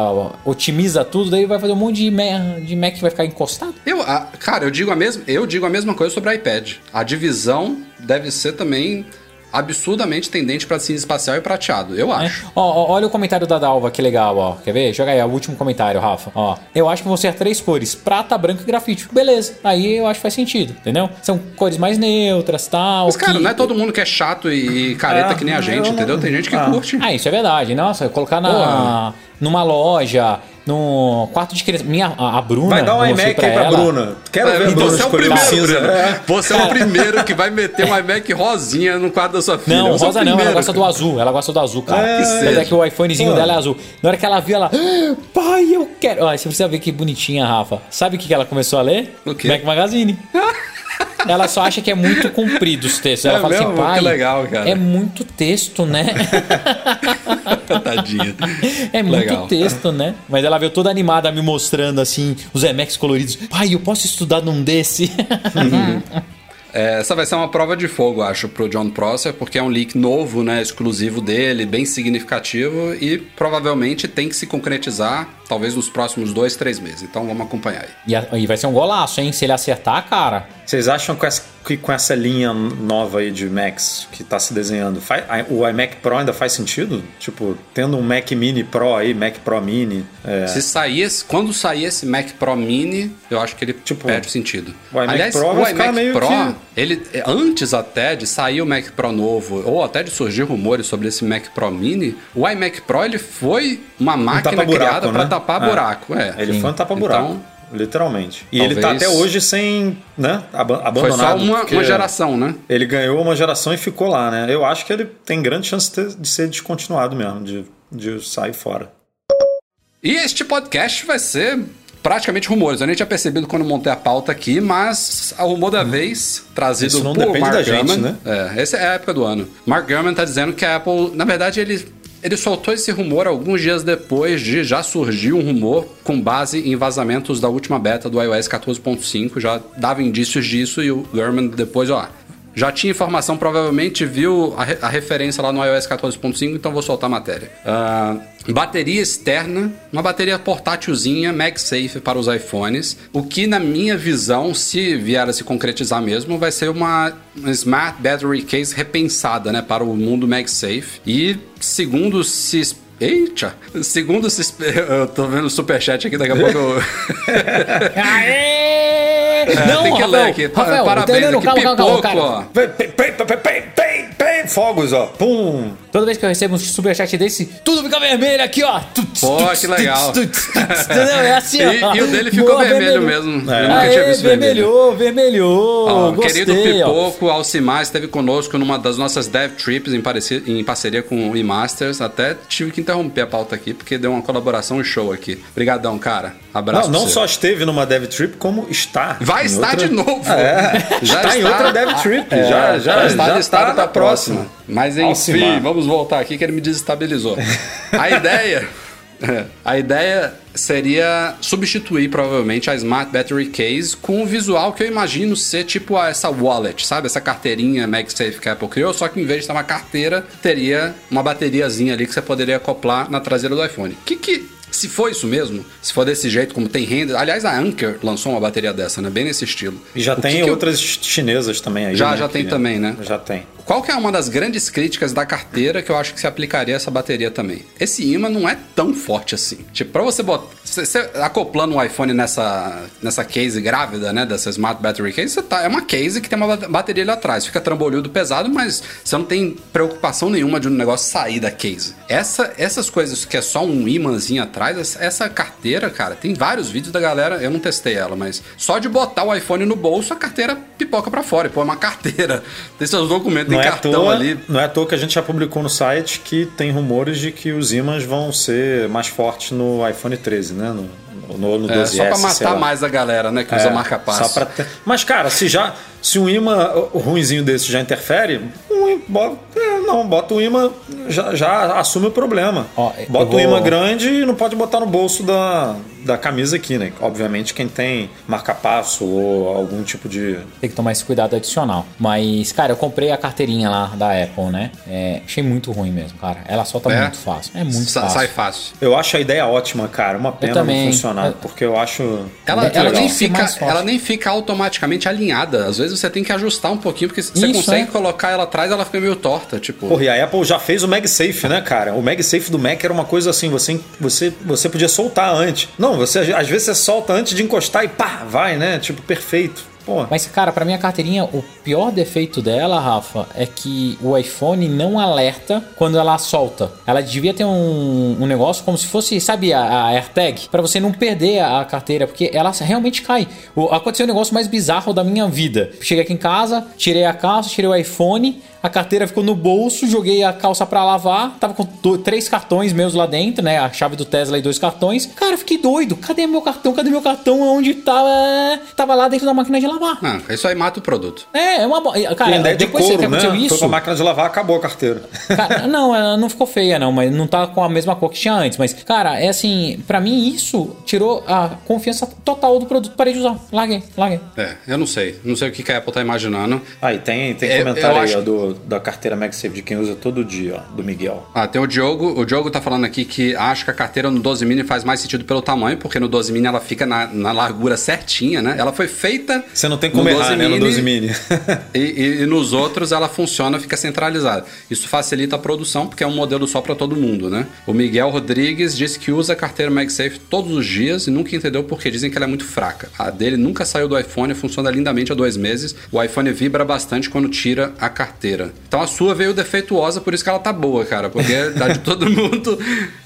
otimiza tudo, daí vai fazer um monte de, Mac, de Mac que vai ficar encostado. Eu, a- cara, eu digo, a mesma, eu digo a mesma coisa sobre o iPad. A divisão deve ser também absurdamente tendente para cinza espacial e prateado, eu né? acho. Ó, ó, olha o comentário da Dalva, que legal, ó. Quer ver? Joga aí, ó, o último comentário, Rafa. Ó, eu acho que vão ser três cores: prata, branco e grafite. Beleza, aí eu acho que faz sentido, entendeu? São cores mais neutras tal. Mas, cara, que- não é todo mundo que é chato e careta É, que nem a gente, não- entendeu? Tem gente que Ah. curte. Ah, isso é verdade. Nossa, colocar na, numa loja, no quarto de criança. Minha, a, Bruna. Vai dar um iMac aí pra ela. Bruna. Quero ver a Bruna Você é o primeiro, cinza. É. Você é o primeiro que vai meter um iMac rosinha no quadro da sua filha. Não, Você é rosa não, ela gosta do azul. Ela gosta do azul, cara. É, é seja. que o iPhonezinho Pô. dela é azul. Na hora que ela viu, ela. "Ah, Pai, eu quero. Olha, você precisa ver que bonitinha, Rafa. Sabe o que que ela começou a ler? O quê? Mac Magazine. ela só acha que é muito comprido os textos. Ela É fala assim, mesmo? pai. Que legal, cara." É muito texto, né? Tadinha. É muito Legal. texto, né? Mas ela veio toda animada me mostrando assim os Emacs coloridos. Pai, eu posso estudar num desse? É, essa vai ser uma prova de fogo, acho, pro John Prosser, porque é um leak novo, né, exclusivo dele, bem significativo e provavelmente tem que se concretizar, talvez nos próximos dois, três meses. Então vamos acompanhar aí. e, a- e vai ser um golaço, hein? Se ele acertar, cara. Vocês acham que, essa- que com essa linha nova aí de Macs que tá se desenhando, faz- a- o iMac Pro ainda faz sentido? Tipo, tendo um Mac Mini Pro aí, Mac Pro Mini, é, Se sair esse, quando sair esse Mac Pro Mini, eu acho que ele Tipo, perde o sentido. o iMac Aliás, Pro o iMac meio Pro, que- ele é, antes até de sair o Mac Pro novo, ou até de surgir rumores sobre esse Mac Pro Mini, o iMac Pro ele foi uma máquina tapa-buraco, criada para né? Tapar É. buraco. É. ele foi um tapa-buraco. Então, Literalmente. E ele tá Talvez- até hoje sem, né, aba- foi abandonado. só uma, uma geração, né? Ele ganhou uma geração e ficou lá, né? Eu acho que ele tem grande chance de, ter- de ser descontinuado mesmo, de, de sair fora. E este podcast vai ser praticamente rumores. Eu nem tinha percebido quando montei a pauta aqui, mas o rumor da vez, trazido Isso não por depende Mark da gente, Gurman. né? É, essa é a época do ano. Mark Gurman tá dizendo que a Apple, na verdade, ele, ele soltou esse rumor alguns dias depois de já surgir um rumor com base em vazamentos da última beta do iOS 14.5. Já dava indícios disso e o Gurman depois, ó... Já tinha informação, provavelmente viu a, re- a referência lá no iOS 14.5, então vou soltar a matéria. Ah, bateria externa, uma bateria portátilzinha, MagSafe para os iPhones. O que, na minha visão, se vier a se concretizar mesmo, vai ser uma, uma Smart Battery Case repensada né, para o mundo MagSafe. E segundo se. Eita! Segundo se. Eu tô vendo o superchat aqui, daqui a pouco eu. Aê! não, tem que Rafael, ler aqui. Rafael, Parabéns, não, aqui, calma, calma, calma, pipoco, pem, pem, pem, Fogos, ó. Pum. Toda vez que eu recebo um superchat desse, tudo fica vermelho aqui, ó. Pô, que legal. Entendeu? É assim, ó. E, e o dele ficou Boa, vermelho mesmo. Eu nunca tinha Aê, visto vermelho. vermelhou, vermelhou. Ó, gostei, querido ó. Pipoco Alcimar esteve conosco numa das nossas dev trips em, pareci- em parceria com o eMasters. Até tive que interromper a pauta aqui, porque deu uma colaboração show aqui. Obrigadão, cara. Abraço Não, não só esteve numa Dev Trip, como está. Vai estar outra- de novo. É, está em outra Dev Trip. É, já, já, já está já tá pra na próxima. Mas enfim, Alcimar. vamos voltar aqui que ele me desestabilizou. A ideia. A ideia seria substituir provavelmente a Smart Battery Case com um visual que eu imagino ser tipo a- essa wallet, sabe? Essa carteirinha MagSafe que a Apple criou, só que em vez de ter uma carteira, teria uma bateriazinha ali que você poderia acoplar na traseira do iPhone. Que que se for isso mesmo, se for desse jeito como tem render, aliás a Anker lançou uma bateria dessa, né? Bem nesse estilo. E já O que tem que eu- outras chinesas também aí. Já, né, já tem que- também, né? Já tem. Qual que é uma das grandes críticas da carteira que eu acho que se aplicaria a essa bateria também? Esse imã não é tão forte assim. Tipo, pra você botar... Você, acoplando um iPhone nessa, nessa case grávida, né? Dessa Smart Battery Case, tá, é uma case que tem uma ba- bateria ali atrás. Fica trambolhudo pesado, mas você não tem preocupação nenhuma de um negócio sair da case. Essa, essas coisas que é só um imãzinho atrás, essa, carteira, cara, tem vários vídeos da galera, eu não testei ela, mas só de botar o iPhone no bolso, a carteira pipoca pra fora. Pô, é uma carteira. Tem seus documentos, Não é, à cartão toa, ali. não é à toa que a gente já publicou no site que tem rumores de que os ímãs vão ser mais fortes no iPhone 13, né? No, no, no 12S, É, só pra sei matar mais a galera, né? Que usa É, marca passo. só pra ter- Mas, cara, se já. Se um imã ruinzinho desse já interfere, um bota, é, não, bota o imã, já, já assume o problema. Ó, bota vou- o imã grande e não pode botar no bolso da, da camisa aqui, né? Obviamente quem tem marca-passo ou algum tipo de. Tem que tomar esse cuidado adicional. Mas, cara, eu comprei a carteirinha lá da Apple, né? É, achei muito ruim mesmo, cara. Ela solta É? muito fácil. É muito Sa- fácil. Sai fácil. Eu acho a ideia ótima, cara. Uma pena também. não funcionar, Eu- porque eu acho. Ela, ela nem Ser fica, ela nem fica automaticamente alinhada. Às vezes você tem que ajustar um pouquinho, porque você Isso, consegue é. colocar ela atrás, ela fica meio torta. Tipo, Porra, e a Apple já fez o MagSafe, né, cara? O MagSafe do Mac era uma coisa assim, você, você, você podia soltar antes. Não, você às vezes você solta antes de encostar e pá, vai, né? Tipo, perfeito. Pô, Mas, cara, pra minha carteirinha, o pior defeito dela, Rafa, é que o iPhone não alerta quando ela solta. Ela devia ter um, um negócio como se fosse, sabe, a, a AirTag, Pra você não perder a, a carteira, porque ela realmente cai. O, aconteceu o negócio mais bizarro da minha vida. Cheguei aqui em casa, tirei a calça, tirei o iPhone, a carteira ficou no bolso, joguei a calça pra lavar, tava com do- três cartões meus lá dentro, né? A chave do Tesla e dois cartões. Cara, eu fiquei doido. Cadê meu cartão? Cadê meu cartão? Onde tava? Tava lá dentro da máquina de lavar. ah, isso aí mata o produto. É, é uma Cara, tem ideia de depois que couro, né? aconteceu Foi isso. pra máquina de lavar, acabou a carteira. Cara, não, ela não ficou feia, não, mas não tá com a mesma cor que tinha antes. Mas, cara, é assim, pra mim isso tirou a confiança total do produto. Parei de usar. Larguei, larguei. É, eu não sei. Não sei o que a Apple tá imaginando. Aí tem, tem É, comentário eu aí acho- ó, do, da carteira MagSafe de quem usa todo dia, ó, do Miguel. Ah, tem o Diogo. O Diogo tá falando aqui que acha que a carteira no 12 mini faz mais sentido pelo tamanho, porque no 12 mini ela fica na, na largura certinha, né? Ela foi feita. Você não tem como errar, né, no 12 mini. E, e- e nos outros ela funciona, fica centralizada. Isso facilita a produção, porque é um modelo só para todo mundo, né? O Miguel Rodrigues disse que usa a carteira MagSafe todos os dias e nunca entendeu porque dizem que ela é muito fraca. A dele nunca saiu do iPhone, funciona lindamente há dois meses. O iPhone vibra bastante quando tira a carteira. Então a sua veio defeituosa, por isso que ela tá boa, cara. Porque da de todo mundo.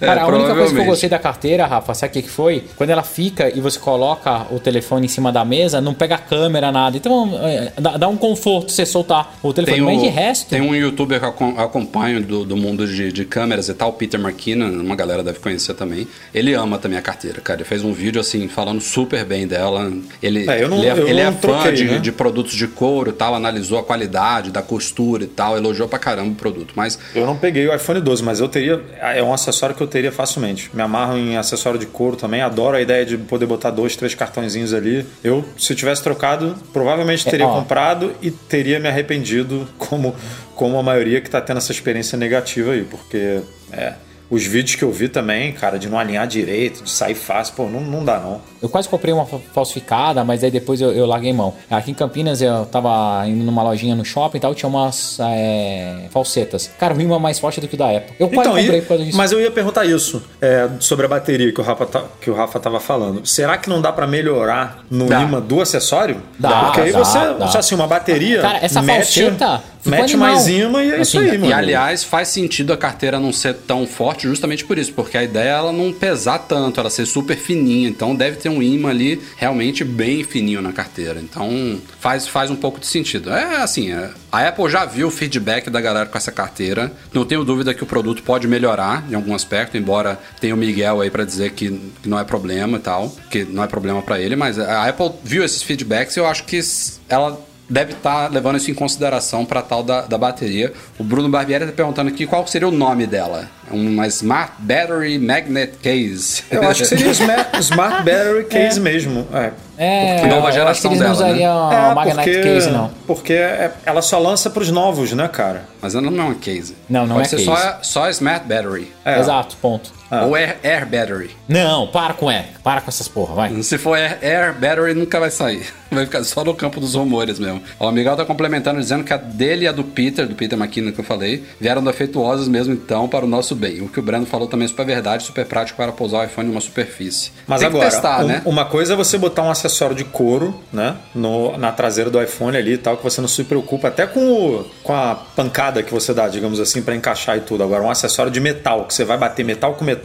é, Cara, a única coisa que eu gostei da carteira, Rafa, sabe o que que foi? Quando ela fica e você coloca o telefone em cima da mesa, não pega a câmera, nada. Então, é, dá, dá um conforto você soltar o telefone. Tem, Mas o- de resto. tem um youtuber que eu acom- acompanho do, do mundo de, de câmeras e tal, Peter McKinnon, uma galera deve conhecer também. Ele ama também a carteira, cara. Ele fez um vídeo assim, falando super bem dela. Ele É, eu não- ele é, eu ele é fã troquei, de, né? de produtos de couro e tal, analisou a qualidade da costura e tal, elogiou pra caramba o produto. Mas Eu não peguei o iPhone 12, mas eu teria. É um acessório que eu teria facilmente. Me amarro em acessório de couro também. Adoro a ideia de poder botar dois, três cartõezinhos ali. Eu, se eu tivesse trocado, provavelmente teria ó. comprado e teria me arrependido, como, como a maioria que tá tendo essa experiência negativa aí. Porque é, os vídeos que eu vi também, cara, de não alinhar direito, de sair fácil, pô, não, não dá não. Eu quase comprei uma fa- falsificada, mas aí depois eu, eu larguei mão. Aqui em Campinas eu tava indo numa lojinha no shopping e tal, tinha umas é, falsetas. Cara, o imã mais forte do que o da Apple. Eu quase Então, comprei e- por causa disso. mas eu ia perguntar isso é, sobre a bateria que o Rafa tá, que o Rafa tava falando. Será que não dá pra melhorar no Dá. imã do acessório? Dá, Porque aí dá, você, dá. assim, uma bateria. Cara, essa mete, falseta mete mais imã e é isso Assim, aí, e mano. E aliás, faz sentido a carteira não ser tão forte justamente por isso, porque a ideia é ela não pesar tanto, ela ser super fininha. Então deve ter um imã ali realmente bem fininho na carteira. Então faz, faz um pouco de sentido. É assim, é, a Apple já viu o feedback da galera com essa carteira. Não tenho dúvida que o produto pode melhorar em algum aspecto, embora tenha o Miguel aí pra dizer que, não é problema e tal, que não é problema pra ele, mas a Apple viu esses feedbacks e eu acho que ela deve estar levando isso em consideração para tal da, da bateria. O Bruno Barbieri está perguntando aqui qual seria o nome dela. Uma Smart Battery Magnet Case. Eu acho que seria Smart, smart Battery Case mesmo. É. É, Porque nova eu acho que geração eles não dela, né? usariam É, Magnet porque, Case, não. porque é- ela só lança pros novos, né, cara? Mas ela não é uma case. Não, não Pode é ser case. Só, só Smart Battery. É. Exato, ponto. Ah. Ou Air, Air Battery. Não, para com é. Para com essas porra, vai. Se for Air, Air Battery, nunca vai sair. Vai ficar só no campo dos rumores mesmo. Ó, O Miguel tá complementando dizendo que a dele e a do Peter, do Peter McKinnon que eu falei, vieram defeituosas mesmo então para o nosso bem. O que o Breno falou também é super verdade, super prático para pousar o iPhone em uma superfície. Mas Tem agora, que testar, um- né? uma coisa é você botar um acessório de couro, né, no- na traseira do iPhone ali e tal, que você não se preocupa até com, o- com a pancada que você dá, digamos assim, para encaixar e tudo. Agora, um acessório de metal, que você vai bater metal com metal,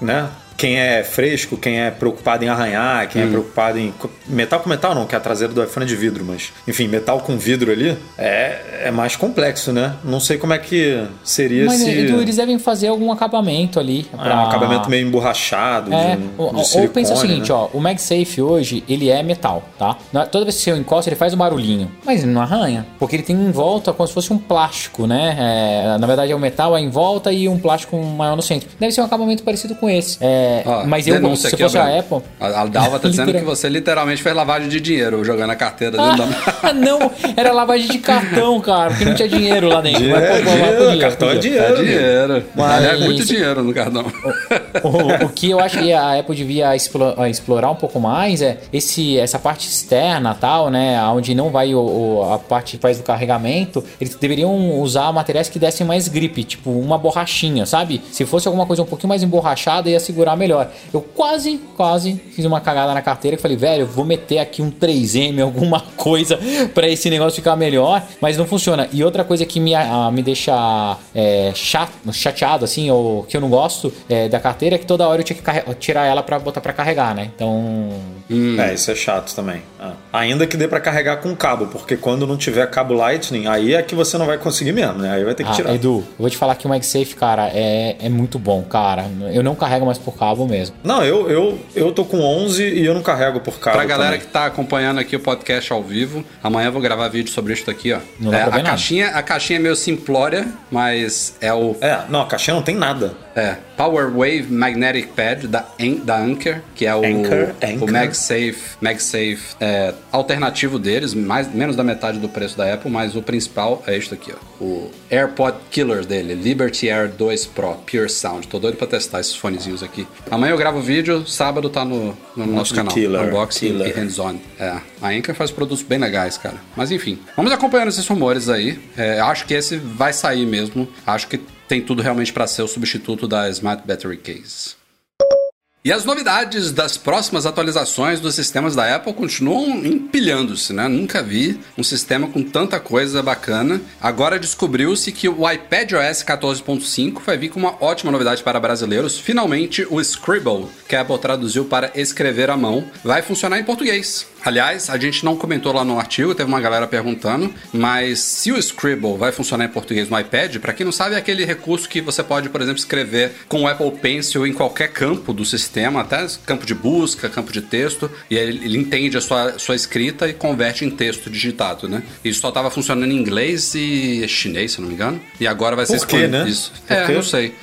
né? Quem é fresco, quem é preocupado em arranhar, quem é Hum. preocupado em. Metal com metal não, que a traseira do iPhone é de vidro, mas. Enfim, metal com vidro ali é, é mais complexo, né? Não sei como é que seria Mas se. Edu, eles devem fazer algum acabamento ali. Ah, pra- um acabamento meio emborrachado. É, de, ou, de ou silicone, pensa o seguinte, né? ó, o MagSafe hoje, ele é metal, tá? Toda vez que você encosta, ele faz um barulhinho, mas ele não arranha, porque ele tem em volta como se fosse um plástico, né? É, na verdade é o metal é em volta e um plástico maior no centro. Deve ser um acabamento parecido com esse. É, É, Ó, mas eu, se aqui, fosse a. Apple. A, a Dalva tá dizendo que você literalmente fez lavagem de dinheiro jogando a carteira dentro da. Ah, não, era lavagem de cartão, cara, porque não tinha dinheiro lá dentro. Dinheiro Mas, é pô, vai pro dinheiro, cartão é podia. dinheiro. É dinheiro. Mas- É muito dinheiro no cartão. o, o que eu acho que a Apple devia explo- eh, explorar um pouco mais é esse, essa parte externa tal, né? Onde não vai o, o- a parte que faz o carregamento. Eles deveriam usar materiais que dessem mais grip, tipo uma borrachinha, sabe? Se fosse alguma coisa um pouquinho mais emborrachada, ia segurar melhor. Eu quase, quase fiz uma cagada na carteira que falei, velho, eu vou meter aqui um 3M, alguma coisa pra esse negócio ficar melhor, mas não funciona. E outra coisa que me, ah, me deixa é, chato, chateado, assim, ou que eu não gosto é, da carteira é que toda hora eu tinha que tirar ela pra botar pra carregar, né? Então. É, isso é chato também. Ah. Ainda que dê pra carregar com cabo, porque quando não tiver cabo Lightning, aí é que você não vai conseguir mesmo, né? Aí vai ter que Ah, tirar. Edu, eu vou te falar que o MagSafe, cara, é, é muito bom, cara. Eu não carrego mais por cabo mesmo. Não, eu, eu, eu tô com 11 e eu não carrego por cabo. Pra galera também. que tá acompanhando aqui o podcast ao vivo, amanhã eu vou gravar vídeo sobre isso daqui, ó. Não É, a, nada. caixinha, a caixinha é meio simplória, mas é o É, não, a caixinha não tem nada. é, Power Wave Magnetic Pad da, da Anker, que é o, Anker, Anker. o MagSafe, MagSafe é, alternativo deles, mais, menos da metade do preço da Apple, mas o principal é este aqui, ó. O AirPod Killer dele, Liberty Air 2 Pro Pure Sound. Tô doido pra testar esses fonezinhos aqui. Amanhã eu gravo o vídeo, sábado tá no, no nosso canal. Killer, Unboxing killer. e hands-on. É, a Anker faz produtos bem legais, cara. Mas enfim, vamos acompanhando esses rumores aí. É, acho que esse vai sair mesmo. Acho que tem tudo realmente para ser o substituto da Smart Battery Case. E as novidades das próximas atualizações dos sistemas da Apple continuam empilhando-se, né? Nunca vi um sistema com tanta coisa bacana. Agora descobriu-se que o iPadOS 14.5 vai vir com uma ótima novidade para brasileiros. Finalmente, o Scribble, que a Apple traduziu para escrever à mão, vai funcionar em português. Aliás, a gente não comentou lá no artigo, teve uma galera perguntando, mas se o Scribble vai funcionar em português no iPad, para quem não sabe, é aquele recurso que você pode, por exemplo, escrever com o Apple Pencil em qualquer campo do sistema, até campo de busca, campo de texto, e ele, ele entende a sua, sua escrita e converte em texto digitado, né? Isso só estava funcionando em inglês e chinês, se não me engano, e agora vai ser expandido. né? Isso. É, não sei.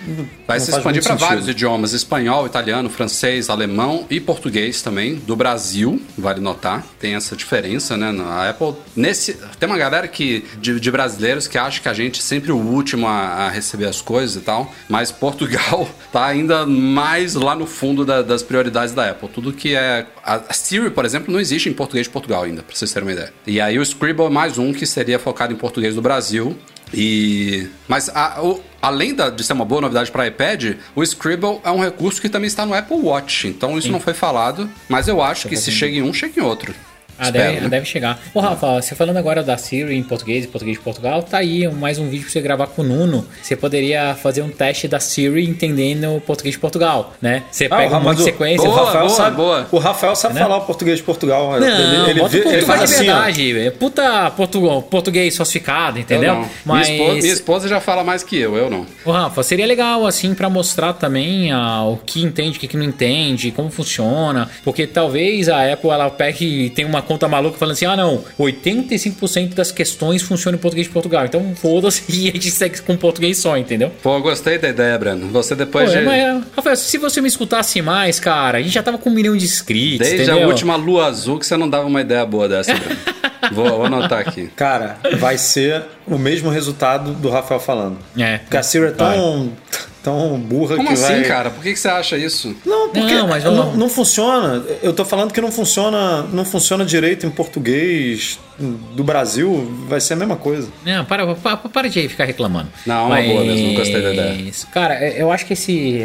Vai não se expandir para vários idiomas: espanhol, italiano, francês, alemão e português também, do Brasil, vale notar. Tem essa diferença, né? A Apple. Nesse, tem uma galera que, de, de brasileiros que acha que a gente é sempre o último a, a receber as coisas e tal, mas Portugal tá ainda mais lá no fundo da- das prioridades da Apple. Tudo que é. A Siri, por exemplo, não existe em português de Portugal ainda, pra vocês terem uma ideia. E aí o Scribble é mais um que seria focado em português do Brasil. E mas a- o- além da- de ser uma boa novidade para iPad, o Scribble é um recurso que também está no Apple Watch. Então isso não foi falado, mas eu acho que se chega em um, chega em outro. Ah, deve, né? deve chegar. Ô, Rafa, você falando agora da Siri em português e português de Portugal, tá aí mais um vídeo pra você gravar com o Nuno. Você poderia fazer um teste da Siri entendendo o português de Portugal, né? Você Ah, pega o um monte de sequência. o Boa, Rafael boa, sabe, boa. O Rafael sabe falar o português de Portugal. Não, ele, ele, bota ele português faz de assim, ó. verdade. é puta portu português falsificado, entendeu? Mas, Minha, esposa, minha esposa já fala mais que eu, eu não. Ô, Rafa, seria legal, assim, pra mostrar também ah, o que entende, o que, que não entende, como funciona. Porque talvez a Apple, ela pegue e tenha uma conta maluca falando assim, ah, não, 85% das questões funcionam em português de Portugal. Então, foda-se e a gente segue com português só, entendeu? Pô, gostei da ideia, Breno. Você Pô, depois de. mas, Rafael, se você me escutasse mais, cara, a gente já tava com um milhão de inscritos, Desde entendeu? a última lua azul que você não dava uma ideia boa dessa, Breno. vou, vou anotar aqui. Cara, vai ser o mesmo resultado do Rafael falando. É. Porque a Siri é tão, tão burra Como que assim, vai... cara? Por que, que você acha isso? Não, porque Não, mas não, não funciona. Eu tô falando que não funciona, não funciona direito em português do Brasil, vai ser a mesma coisa. Não, para, para, para de ficar reclamando. Não, uma boa mesmo, gostei da ideia. Cara, é, eu acho que esse,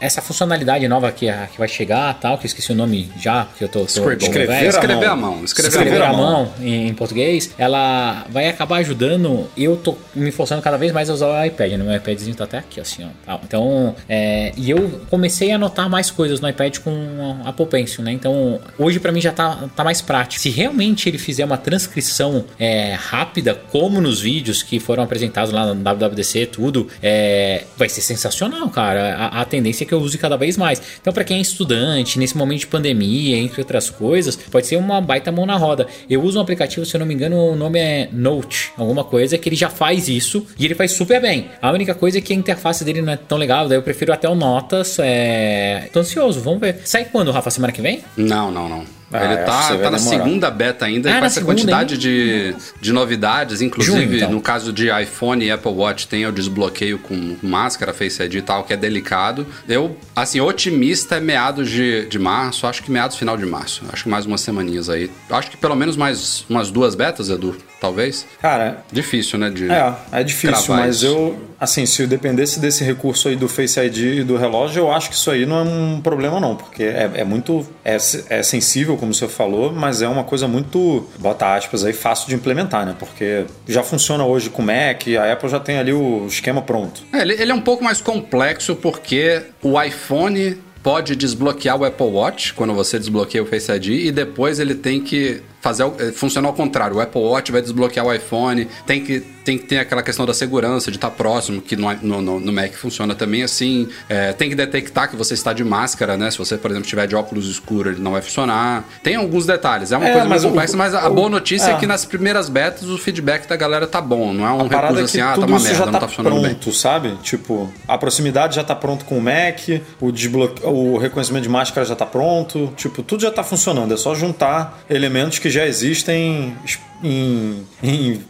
essa funcionalidade nova que, que vai chegar, tal, que eu esqueci o nome já, que eu tô... tô tô Escrever velho. a Escrever mão. Escrever, escrever à mão. em, em português, ela vai acabar ajudando. Eu tô me forçando cada vez mais a usar o iPad, né? Meu iPadzinho tá até aqui, assim, ó. Então, é, e eu comecei a anotar mais coisas no iPad com a Apple Pencil, né? Então, hoje pra mim já tá, tá mais prático. Se realmente ele fizer uma transcrição é, rápida, como nos vídeos que foram apresentados lá no WWDC, tudo, é, vai ser sensacional, cara. A, a tendência é que eu use cada vez mais. Então, para quem é estudante, nesse momento de pandemia, entre outras coisas, pode ser uma baita mão na roda. Eu uso um aplicativo, se eu não me engano, o nome é Note, alguma coisa, que ele já faz isso e ele faz super bem. A única coisa é que a interface dele não é tão legal, daí eu prefiro até o Notas. É... Tô ansioso, vamos ver. Sai quando, Rafa? Semana que vem? Não, não, não. Ah, ele tá, tá na segunda beta ainda, Ah, e com essa segunda quantidade de, de novidades, inclusive Junho, então. no caso de iPhone e Apple Watch tem o desbloqueio com máscara, Face ID e tal, que é delicado. Eu, assim, otimista é meados de, de março, acho que meados final de março. Acho que mais umas semaninhas aí. Acho que pelo menos mais umas duas betas, Edu, talvez. Cara, Difícil, né? De... É, é difícil, mas isso. eu, assim, se dependesse desse recurso aí do Face ID e do relógio, eu acho que isso aí não é um problema não, porque é, é muito, é, é sensível, como você falou, mas é uma coisa muito, bota aspas aí, fácil de implementar, né? Porque já funciona hoje com o Mac, a Apple já tem ali o esquema pronto. É, ele, ele é um pouco mais complexo porque o iPhone pode desbloquear o Apple Watch quando você desbloqueia o Face ID e depois ele tem que fazer eh, funcionar ao contrário. O Apple Watch vai desbloquear o iPhone, tem que, tem que ter aquela questão da segurança, de estar próximo, que no, no, no- Mac funciona também assim. É, tem que detectar que você está de máscara, né? Se você, por exemplo, tiver de óculos escuros, ele não vai funcionar. Tem alguns detalhes. É uma É, coisa mais complexa, mas a o- boa notícia é. é. que nas primeiras betas o feedback da galera tá bom. Não é um recurso é assim, ah, tá uma merda, já não tá tá funcionando bem. pronto, sabe? Tipo, a proximidade já tá pronto com o Mac, o, desbloque... o reconhecimento de máscara já tá pronto, tipo, tudo já tá funcionando. É só juntar elementos que já existem em, em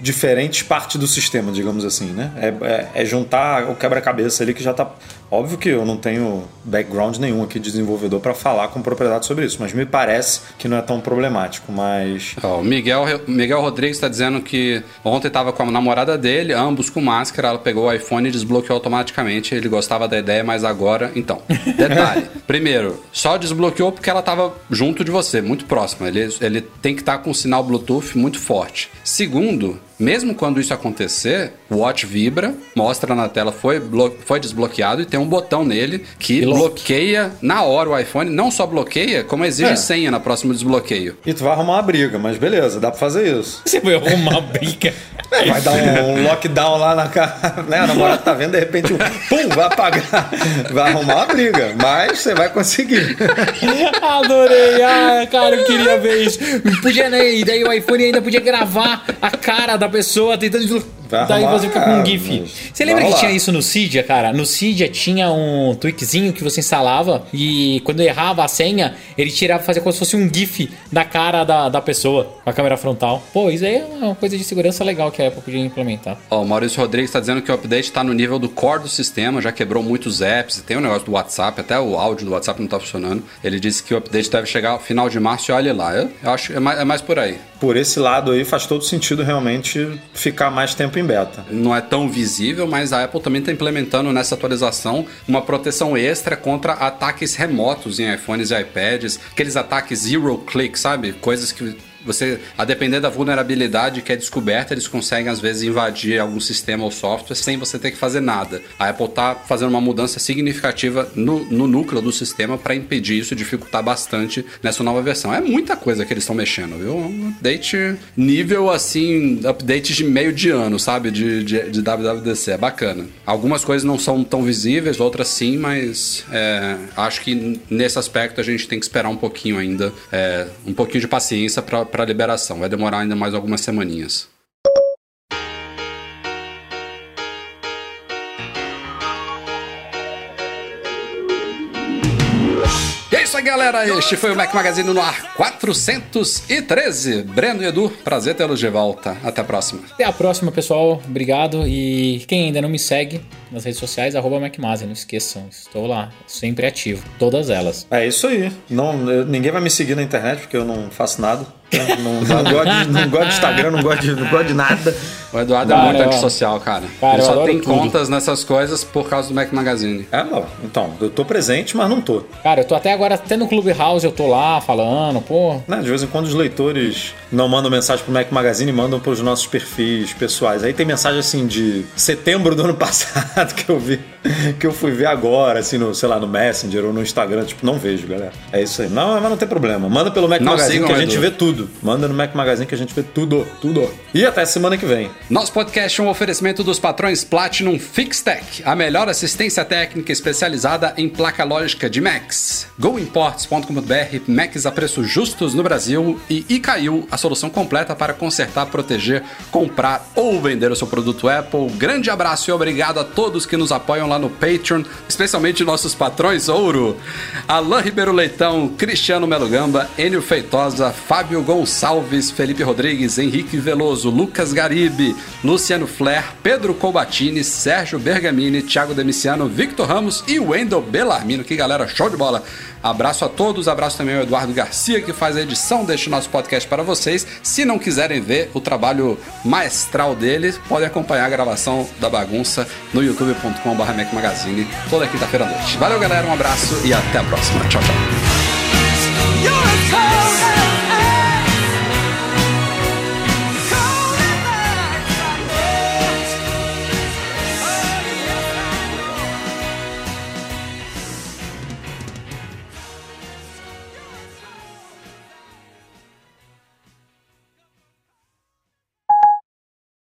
diferentes partes do sistema, digamos assim, né? É, é- é juntar o quebra-cabeça ali que já tá. Óbvio que eu não tenho background nenhum aqui de desenvolvedor para falar com propriedade sobre isso, mas me parece que não é tão problemático. Mas o Miguel, Miguel Rodrigues está dizendo que ontem estava com a namorada dele, ambos com máscara, ela pegou o iPhone e desbloqueou automaticamente. Ele gostava da ideia, mas agora. Então, detalhe. Primeiro, só desbloqueou porque ela estava junto de você, muito próxima. Ele, ele tem que estar com um sinal Bluetooth muito forte. Segundo, mesmo quando isso acontecer, o Watch vibra, mostra na tela foi, foi desbloqueado e tem um botão nele que louco. bloqueia na hora o iPhone. Não só bloqueia, como exige É. senha no próximo desbloqueio. E tu vai arrumar uma briga, mas beleza, dá pra fazer isso. Você vai arrumar briga. Vai dar um, um lockdown lá na cara, né? A namorada tá vendo, de repente, um pum, vai apagar. Vai arrumar uma briga, mas você vai conseguir. Adorei, ah, cara, eu queria ver isso. Podia, né? E daí o iPhone ainda podia gravar a cara da pessoa tentando. Vai Daí você fica com um ah, GIF. mas Você lembra que tinha isso no Cydia, cara? No Cydia tinha um tweakzinho que você instalava e quando errava a senha, ele tirava, fazia como se fosse um GIF da cara da, da pessoa, com a câmera frontal. Pô, isso aí é uma coisa de segurança legal que a Apple podia implementar. Ó, o Maurício Rodrigues está dizendo que o update está no nível do core do sistema, já quebrou muitos apps, e tem o negócio do WhatsApp, até o áudio do WhatsApp não está funcionando. Ele disse que o update deve chegar ao final de março e olha lá. Eu, eu acho que é mais, é mais por aí. Por esse lado aí faz todo sentido realmente ficar mais tempo em beta. Não é tão visível, mas a Apple também está implementando nessa atualização uma proteção extra contra ataques remotos em iPhones e iPads, aqueles ataques zero click, sabe? Coisas que você, a depender da vulnerabilidade que é descoberta, eles conseguem às vezes invadir algum sistema ou software sem você ter que fazer nada. A Apple está fazendo uma mudança significativa no, no núcleo do sistema para impedir isso, dificultar bastante nessa nova versão. É muita coisa que eles estão mexendo, viu? Um update nível assim, update de meio de ano, sabe? De, de, de WWDC. É bacana. Algumas coisas não são tão visíveis, outras sim, mas é, acho que nesse aspecto a gente tem que esperar um pouquinho ainda, é, um pouquinho de paciência para a liberação. Vai demorar ainda mais algumas semaninhas. E é isso aí, galera. Este foi o Mac Magazine no ar 413. Breno e Edu, prazer tê-los de volta. Até a próxima. Até a próxima, pessoal. Obrigado. E quem ainda não me segue nas redes sociais, arroba MacMazer, não esqueçam. Estou lá, sempre ativo. Todas elas. É isso aí. Não, eu- ninguém vai me seguir na internet porque eu não faço nada. Não, não, gosto, de, não gosto de Instagram, não gosto de, não gosto de nada. O Eduardo Cara, é muito antissocial, cara. Cara, Ele só tem tudo. contas nessas coisas por causa do Mac Magazine. É, não. Então, eu tô presente, mas não tô. Cara, eu tô até agora, até no Clubhouse eu tô lá falando, pô, Bom. Né, de vez em quando os leitores não mandam mensagem pro Mac Magazine e mandam pros nossos perfis pessoais. Aí tem mensagem assim de setembro do ano passado que eu vi, que eu fui ver agora, assim, no, sei lá, no Messenger ou no Instagram. Tipo, não vejo, galera. É isso aí. Não, mas não tem problema. Manda pelo Mac Não Magazine sigam que a gente Edu. vê tudo. Manda no Mac Magazine que a gente vê tudo, tudo. E até semana que vem. Nosso podcast é um oferecimento dos patrões Platinum Fixtech, a melhor assistência técnica especializada em placa lógica de Macs. GoImports.com.br, Macs a preços justos no Brasil e iCaiu, a solução completa para consertar, proteger, comprar ou vender o seu produto Apple. Grande abraço e obrigado a todos que nos apoiam lá no Patreon, especialmente nossos patrões ouro, Alain Ribeiro Leitão, Cristiano Melo Gamba, Enio Feitosa, Fábio Gonçalves, Felipe Rodrigues, Henrique Veloso, Lucas Garibe, Luciano Flair, Pedro Colbatini, Sérgio Bergamini, Thiago Demiciano, Victor Ramos e Wendel Bellarmino. Que galera, show de bola! Abraço a todos, abraço também ao Eduardo Garcia, que faz a edição deste nosso podcast para vocês. Se não quiserem ver o trabalho maestral dele, podem acompanhar a gravação da bagunça no youtube.com.br Magazine toda quinta-feira à noite. Valeu, galera, um abraço e até a próxima. Tchau, tchau.